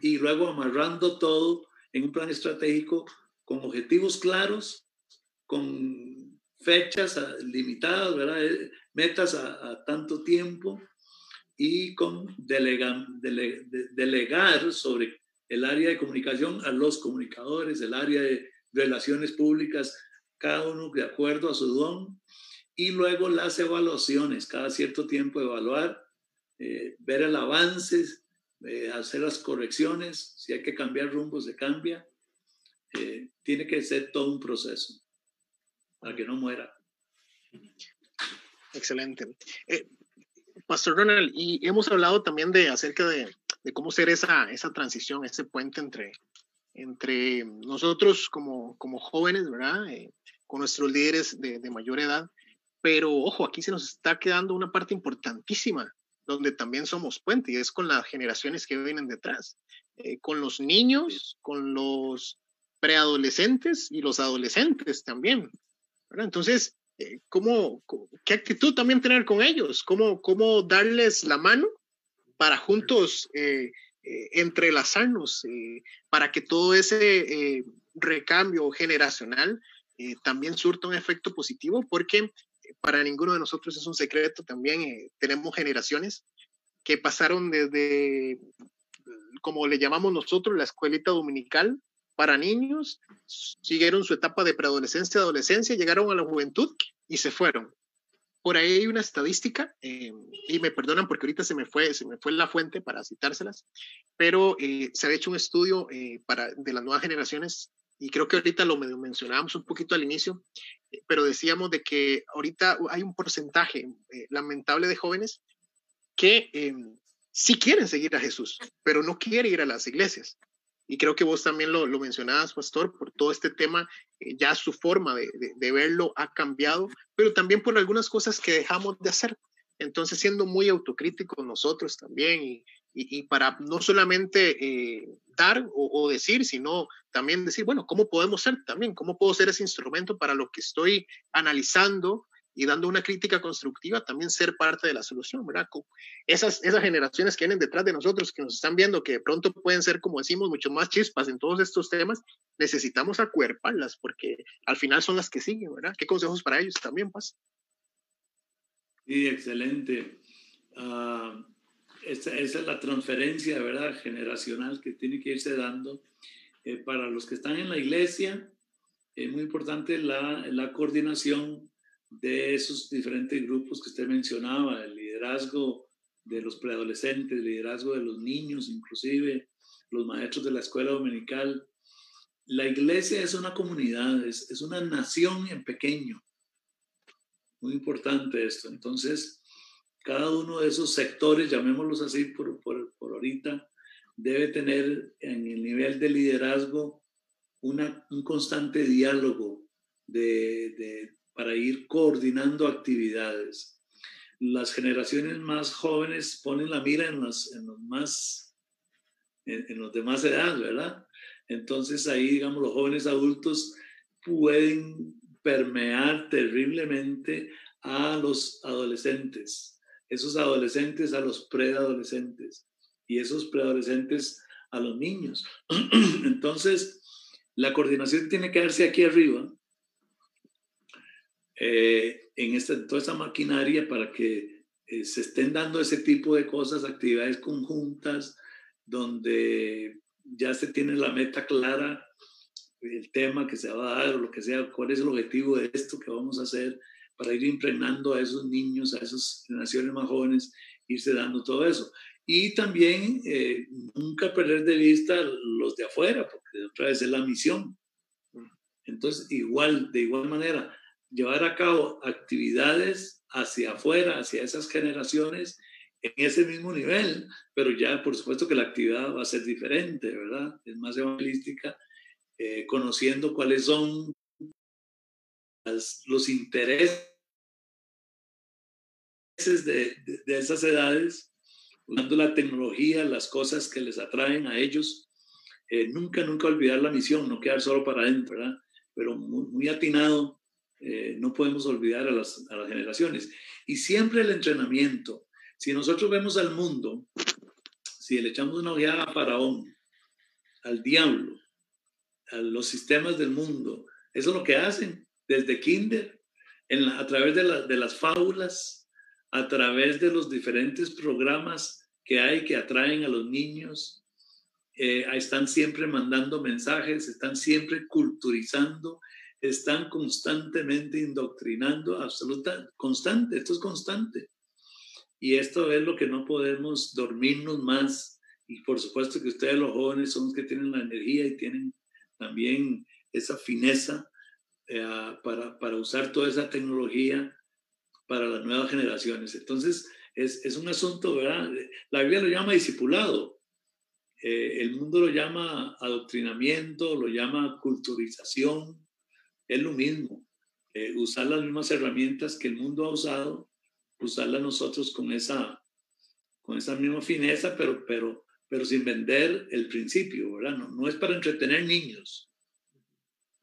y luego amarrando todo en un plan estratégico con objetivos claros, con fechas ah, limitadas, ¿verdad? Eh, metas a, tanto tiempo y con delegar sobre el área de comunicación a los comunicadores, el área de relaciones públicas, cada uno de acuerdo a su don, y luego las evaluaciones, cada cierto tiempo evaluar, eh, ver el avance, eh, hacer las correcciones, si hay que cambiar rumbo, se cambia. Eh, tiene que ser todo un proceso para que no muera. Excelente. Eh, Pastor Ronald, y hemos hablado también de acerca de, de, cómo ser esa, esa transición, ese puente entre, entre nosotros como, como jóvenes, ¿verdad? con nuestros líderes de, de mayor edad. Pero ojo, aquí se nos está quedando una parte importantísima donde también somos puente y es con las generaciones que vienen detrás, eh, con los niños, con los preadolescentes y los adolescentes también. Entonces, eh, ¿cómo, ¿qué actitud también tener con ellos? ¿Cómo, cómo darles la mano para juntos eh, entrelazarnos, para que todo ese recambio generacional también surta un efecto positivo? Porque para ninguno de nosotros es un secreto también. Eh, tenemos generaciones que pasaron desde, como le llamamos nosotros, la escuelita dominical para niños, siguieron su etapa de preadolescencia, adolescencia, llegaron a la juventud y se fueron. Por ahí hay una estadística, eh, y me perdonan porque ahorita se me fue, se me fue la fuente para citárselas, pero eh, se ha hecho un estudio para, de las nuevas generaciones y creo que ahorita lo mencionábamos un poquito al inicio, eh, pero decíamos de que ahorita hay un porcentaje eh, lamentable de jóvenes que em, sí quieren seguir a Jesús, pero no quieren ir a las iglesias. Y creo que vos también lo, lo mencionabas, pastor, por todo este tema, eh, ya su forma de, de, verlo ha cambiado, pero también por algunas cosas que dejamos de hacer. Entonces, siendo muy autocríticos nosotros también y, y, para no solamente eh, dar o, decir, sino también decir, bueno, ¿cómo podemos ser también? ¿Cómo puedo ser ese instrumento para lo que estoy analizando y dando una crítica constructiva, también ser parte de la solución, ¿verdad? Esas, esas generaciones que vienen detrás de nosotros, que nos están viendo, que de pronto pueden ser, como decimos, mucho más chispas en todos estos temas, necesitamos acuerparlas porque al final son las que siguen, ¿verdad? ¿Qué consejos para ellos también, Paz? Sí, excelente. Uh esa, es la transferencia, ¿verdad? Generacional que tiene que irse dando. Eh, para los que están en la iglesia, es muy importante la, la coordinación de esos diferentes grupos que usted mencionaba, el liderazgo de los preadolescentes, el liderazgo de los niños, inclusive los maestros de la escuela dominical. La iglesia es una comunidad, es, es una nación en pequeño. Muy importante esto. Entonces, cada uno de esos sectores, llamémoslos así por, por, por ahorita, debe tener en el nivel de liderazgo una, un constante diálogo de, de, para ir coordinando actividades. Las generaciones más jóvenes ponen la mira en los, más, en, en los de más edad, ¿verdad? Entonces ahí, digamos, los jóvenes adultos pueden permear terriblemente a los adolescentes esos adolescentes a los preadolescentes y esos preadolescentes a los niños. Entonces, la coordinación tiene que darse aquí arriba. Eh, en esta, toda esa maquinaria para que eh, se estén dando ese tipo de cosas, actividades conjuntas, donde ya se tiene la meta clara, el tema que se va a dar o lo que sea, cuál es el objetivo de esto que vamos a hacer para ir impregnando a esos niños, a esas generaciones más jóvenes, irse dando todo eso. Y también eh, nunca perder de vista los de afuera, porque otra vez es la misión. Entonces, igual, de igual manera, llevar a cabo actividades hacia afuera, hacia esas generaciones, en ese mismo nivel, pero ya por supuesto que la actividad va a ser diferente, ¿verdad? Es más evangelística, eh, conociendo cuáles son los intereses de, de, esas edades, usando la tecnología, las cosas que les atraen a ellos. Eh, nunca, nunca olvidar la misión, no quedar solo para adentro, ¿verdad? Pero muy, atinado, eh, no podemos olvidar a las, a las generaciones. Y siempre el entrenamiento. Si nosotros vemos al mundo, si le echamos una ojeada a Faraón, al diablo, a los sistemas del mundo, eso es lo que hacen desde kinder, a través de, de las fábulas, a través de los diferentes programas que hay que atraen a los niños. Eh, están siempre mandando mensajes, están siempre culturizando, están constantemente indoctrinando, absoluta, constante, esto es constante. Y esto es lo que no podemos dormirnos más. Y por supuesto que ustedes los jóvenes son los que tienen la energía y tienen también esa fineza eh, para, para usar toda esa tecnología para las nuevas generaciones. Entonces, es, es un asunto, ¿verdad? La Biblia lo llama discipulado, eh, el mundo lo llama adoctrinamiento, lo llama culturización, es lo mismo. Eh, usar las mismas herramientas que el mundo ha usado, usarlas nosotros con esa, con esa misma fineza, pero, pero, pero sin vender el principio, ¿verdad? No, no es para entretener niños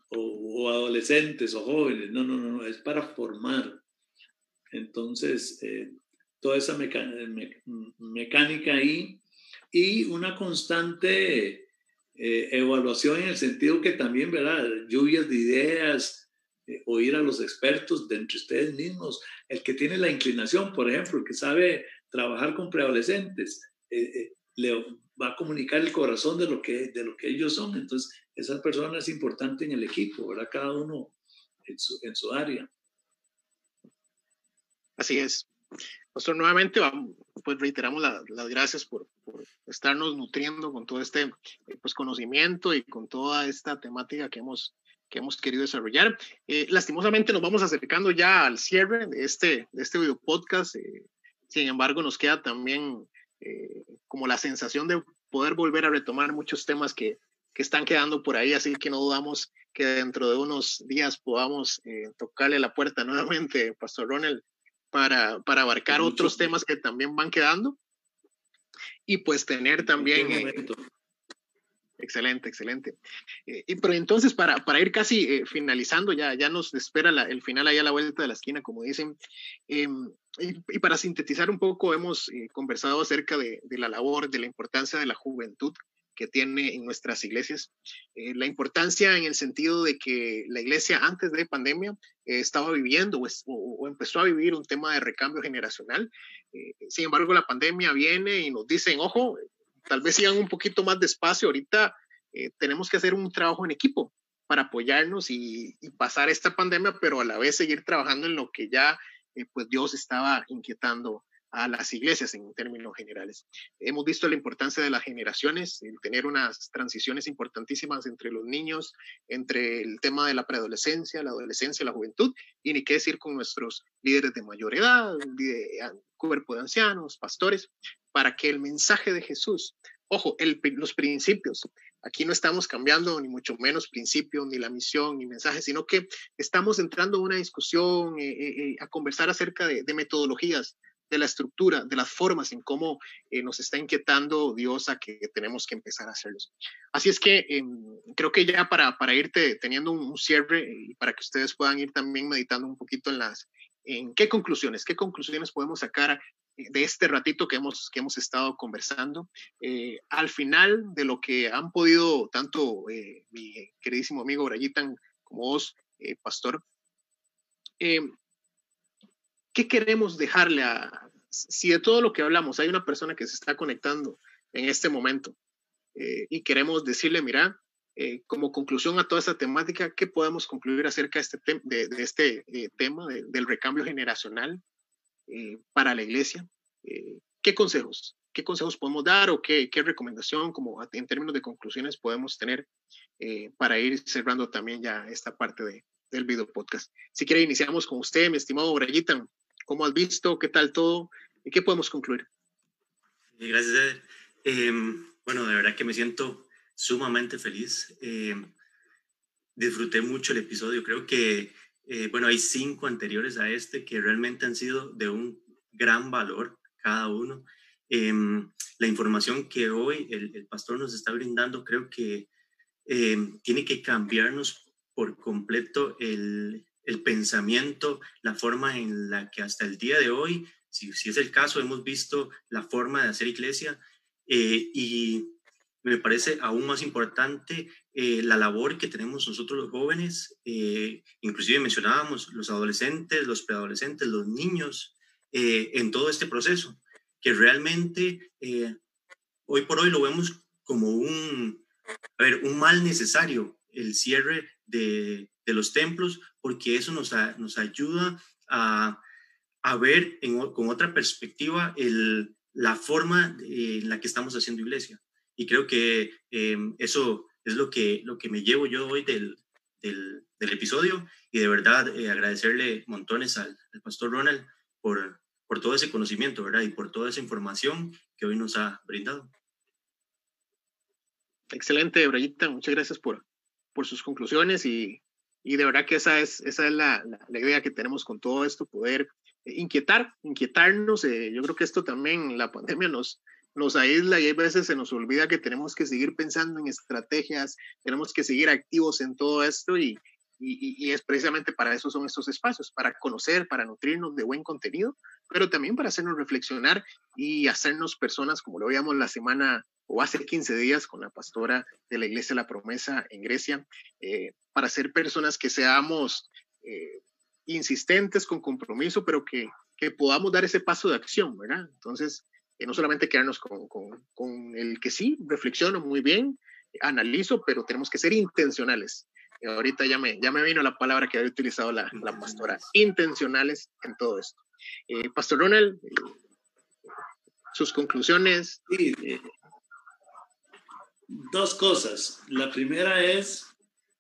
o, adolescentes o jóvenes, no, no, no, es para formar entonces, eh, toda esa mecánica ahí y una constante eh, evaluación en el sentido que también, ¿verdad? Lluvias de ideas, eh, oír a los expertos de entre ustedes mismos, el que tiene la inclinación, por ejemplo, el que sabe trabajar con preadolescentes, le va a comunicar el corazón de lo, que, de lo que ellos son. Entonces, esa persona es importante en el equipo, ¿verdad? Cada uno en su, en su área. Así es. Nosotros nuevamente pues reiteramos las gracias por, estarnos nutriendo con todo este pues, conocimiento y con toda esta temática que hemos, que hemos querido desarrollar. Eh, lastimosamente nos vamos acercando ya al cierre de este, de este video podcast. Eh, sin embargo, nos queda también eh, como la sensación de poder volver a retomar muchos temas que, que están quedando por ahí, así que no dudamos que dentro de unos días podamos tocarle la puerta nuevamente, Pastor Ronald, para, para abarcar otros temas que también van quedando y pues tener también... Eh, excelente, excelente. Eh, y pero entonces, para, para ir casi eh, finalizando, ya, ya nos espera el final ahí a la vuelta de la esquina, como dicen. Em, y, para sintetizar un poco, hemos conversado acerca de, de, la labor, de la importancia de la juventud que tiene en nuestras iglesias. Eh, la importancia en el sentido de que la iglesia antes de pandemia eh, estaba viviendo o, empezó a vivir un tema de recambio generacional. Eh, sin embargo, la pandemia viene y nos dicen, ojo, tal vez sigan un poquito más despacio. Ahorita tenemos que hacer un trabajo en equipo para apoyarnos y, y, pasar esta pandemia, pero a la vez seguir trabajando en lo que ya pues Dios estaba inquietando a las iglesias en términos generales. Hemos visto la importancia de las generaciones, el tener unas transiciones importantísimas entre los niños, entre el tema de la preadolescencia, la adolescencia, la juventud, y ni qué decir con nuestros líderes de mayor edad, de, cuerpo de ancianos, pastores, para que el mensaje de Jesús, ojo, los principios, aquí no estamos cambiando ni mucho menos principios, ni la misión, ni mensaje, sino que estamos entrando en una discusión, eh, eh, eh, a conversar acerca de metodologías, de la estructura, de las formas en cómo eh, nos está inquietando Dios a que tenemos que empezar a hacerlos. Así es que em, creo que ya para, para irte teniendo un, cierre y para que ustedes puedan ir también meditando un poquito en las, en qué conclusiones, qué conclusiones podemos sacar eh, de este ratito que hemos, que hemos estado conversando. Eh, al final de lo que han podido tanto mi queridísimo amigo Brayitan como vos, pastor, eh, ¿qué queremos dejarle a, si de todo lo que hablamos hay una persona que se está conectando en este momento eh, y queremos decirle, mira, eh, como conclusión a toda esta temática, ¿qué podemos concluir acerca de este, de, este tema del recambio generacional para la iglesia? ¿Qué consejos? ¿Qué consejos podemos dar o qué, qué recomendación como en términos de conclusiones podemos tener para ir cerrando también ya esta parte de, del video podcast. Si quiere, iniciamos con usted, mi estimado Brayita. ¿Cómo has visto? ¿Qué tal todo? ¿Y qué podemos concluir? Gracias, eh, bueno, de verdad que me siento sumamente feliz. Em, disfruté mucho el episodio. Creo que, eh, bueno, hay cinco anteriores a este que realmente han sido de un gran valor cada uno. Em, la información que hoy el, el, pastor nos está brindando creo que tiene que cambiarnos por completo el, pensamiento, la forma en la que hasta el día de hoy, si, si es el caso, hemos visto la forma de hacer iglesia eh, y me parece aún más importante eh, la labor que tenemos nosotros los jóvenes, eh, inclusive mencionábamos los adolescentes, los preadolescentes, los niños, en todo este proceso, que realmente hoy por hoy lo vemos como un, a ver, un mal necesario, el cierre de, los templos, porque eso nos, nos ayuda a, ver con otra perspectiva el, la forma en la que estamos haciendo iglesia. Y creo que em, eso es lo que, lo que me llevo yo hoy del, del, episodio y de verdad eh, agradecerle montones al, pastor Ronald por, por todo ese conocimiento, ¿verdad? Y por toda esa información que hoy nos ha brindado. Excelente, Brayita. Muchas gracias por, por sus conclusiones y, y, de verdad que esa es, esa es la, la, idea que tenemos con todo esto, poder eh, inquietar, inquietarnos. Eh, yo creo que esto también, la pandemia nos, nos aísla y hay veces se nos olvida que tenemos que seguir pensando en estrategias, tenemos que seguir activos en todo esto y, y, es precisamente para eso son estos espacios, para conocer, para nutrirnos de buen contenido, pero también para hacernos reflexionar y hacernos personas, como lo veíamos la semana o hace 15 días con la pastora de la Iglesia de la Promesa en Grecia, eh, para ser personas que seamos eh, insistentes con compromiso, pero que, que, podamos dar ese paso de acción, ¿verdad? Entonces, eh, no solamente quedarnos con, con, con, el que sí, reflexiono muy bien, analizo, pero tenemos que ser intencionales. Ahorita ya me, ya me vino la palabra que había utilizado la, la pastora, intencionales en todo esto. Pastor Ronald, sus conclusiones. Sí, dos cosas. La primera es,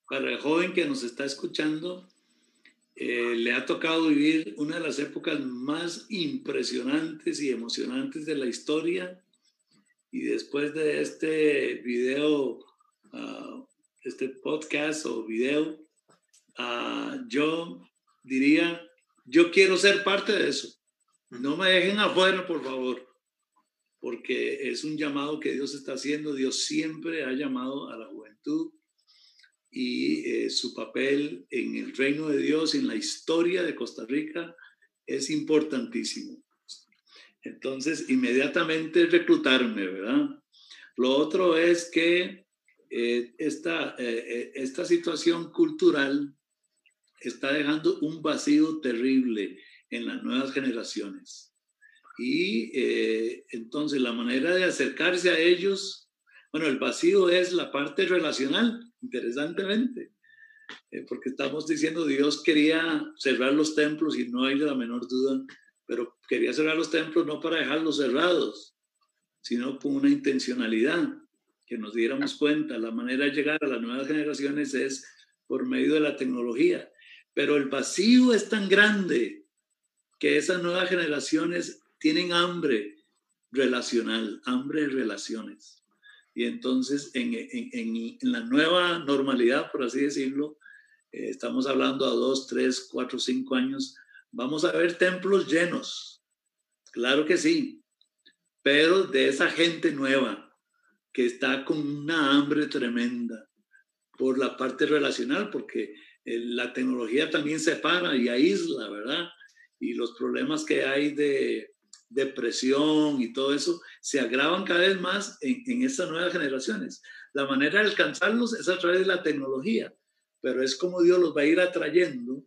para el joven que nos está escuchando, eh, le ha tocado vivir una de las épocas más impresionantes y emocionantes de la historia. Y después de este video, ah, este podcast o video, ah, yo diría, yo quiero ser parte de eso. No me dejen afuera, por favor porque es un llamado que Dios está haciendo. Dios siempre ha llamado a la juventud y eh, su papel en el reino de Dios, en la historia de Costa Rica, es importantísimo. Entonces, inmediatamente reclutarme, ¿verdad? Lo otro es que eh, esta, eh, esta situación cultural está dejando un vacío terrible en las nuevas generaciones. Y eh, entonces la manera de acercarse a ellos, bueno, el vacío es la parte relacional, interesantemente, eh, porque estamos diciendo Dios quería cerrar los templos y no hay la menor duda, pero quería cerrar los templos no para dejarlos cerrados, sino con una intencionalidad, que nos diéramos cuenta, la manera de llegar a las nuevas generaciones es por medio de la tecnología, pero el vacío es tan grande que esas nuevas generaciones tienen hambre relacional, hambre de relaciones. Y entonces en, en, en, la nueva normalidad, por así decirlo, eh, estamos hablando a dos, tres, cuatro, cinco años, vamos a ver templos llenos. Claro que sí, pero de esa gente nueva que está con una hambre tremenda por la parte relacional, porque eh, la tecnología también separa y aísla, ¿verdad? Y los problemas que hay de, depresión y todo eso se agravan cada vez más en, estas nuevas generaciones. La manera de alcanzarlos es a través de la tecnología, pero es como Dios los va a ir atrayendo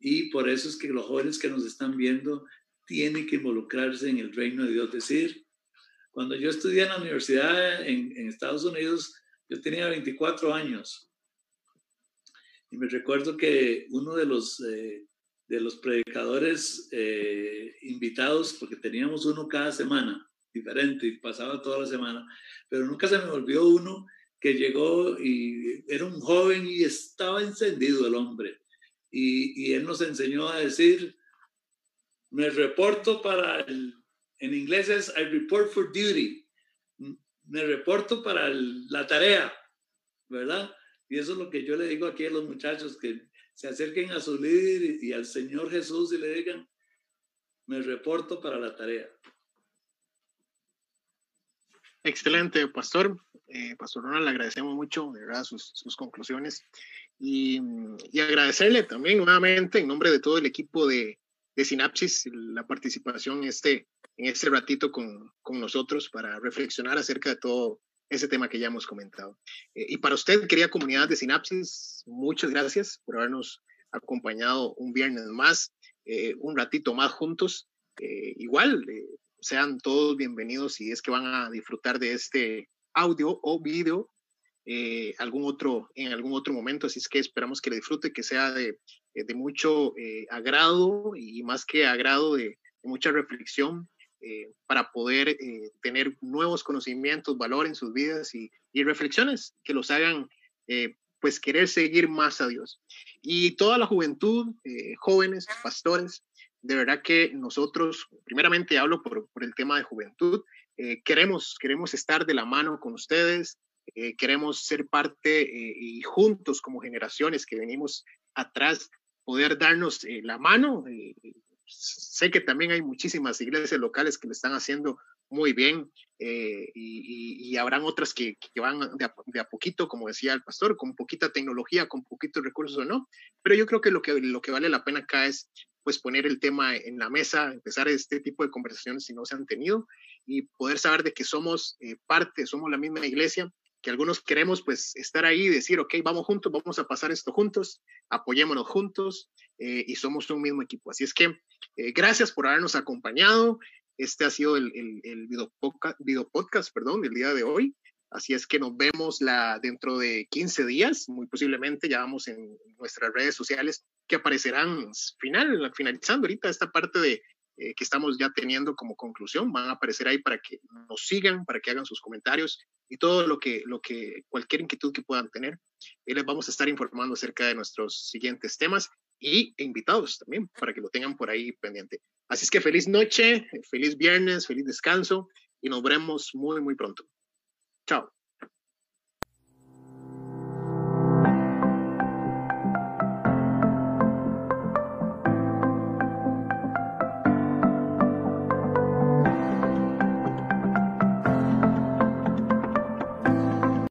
y por eso es que los jóvenes que nos están viendo tienen que involucrarse en el reino de Dios. Decir, cuando yo estudié en la universidad en, Estados Unidos, yo tenía 24 años. Y me recuerdo que uno de los, eh, de los predicadores eh, invitados, porque teníamos uno cada semana, diferente, y pasaba toda la semana, pero nunca se me olvidó uno que llegó y era un joven y estaba encendido el hombre y, él nos enseñó a decir, me reporto para el, en inglés es I report for duty, me reporto para la tarea, ¿verdad? Y eso es lo que yo le digo aquí a los muchachos, que se acerquen a su líder y, al Señor Jesús y le digan, me reporto para la tarea. Excelente, Pastor. Eh, Pastor Ronald, le agradecemos mucho, de verdad, sus, sus conclusiones. Y, agradecerle también nuevamente en nombre de todo el equipo de, de Sinapsis la participación en este, en este ratito con, con, nosotros para reflexionar acerca de todo ese tema que ya hemos comentado. Eh, y para usted, querida comunidad de Sinapsis, muchas gracias por habernos acompañado un viernes más, eh, un ratito más juntos. Eh, igual, sean todos bienvenidos si es que van a disfrutar de este audio o video eh, algún otro, en algún otro momento. Así es que esperamos que le disfrute, que sea de, eh, de mucho eh, agrado y más que agrado, de, mucha reflexión para poder tener nuevos conocimientos, valor en sus vidas y, y reflexiones que los hagan pues querer seguir más a Dios. Y toda la juventud, jóvenes, pastores, de verdad que nosotros, primeramente hablo por, por el tema de juventud, queremos, queremos estar de la mano con ustedes, eh, queremos ser parte eh, y juntos como generaciones que venimos atrás, poder darnos eh, la mano. Sé que también hay muchísimas iglesias locales que lo están haciendo muy bien y, y, habrán otras que, van de a, poquito, como decía el pastor, con poquita tecnología, con poquitos recursos o no. Pero yo creo que lo que, lo que vale la pena acá es pues poner el tema en la mesa, empezar este tipo de conversaciones si no se han tenido y poder saber de que somos parte, somos la misma iglesia que algunos queremos pues estar ahí y decir, ok, vamos juntos, vamos a pasar esto juntos, apoyémonos juntos eh, y somos un mismo equipo. Así es que eh, gracias por habernos acompañado. Este ha sido el, el, video, podcast, video, podcast, perdón, del día de hoy. Así es que nos vemos la, dentro de 15 días, muy posiblemente ya vamos en nuestras redes sociales que aparecerán final, finalizando ahorita esta parte de, eh, que estamos ya teniendo como conclusión. Van a aparecer ahí para que nos sigan, para que hagan sus comentarios y todo lo que, lo que cualquier inquietud que puedan tener. Y les vamos a estar informando acerca de nuestros siguientes temas y invitados también para que lo tengan por ahí pendiente. Así es que feliz noche, feliz viernes, feliz descanso y nos veremos muy, muy pronto. Chao.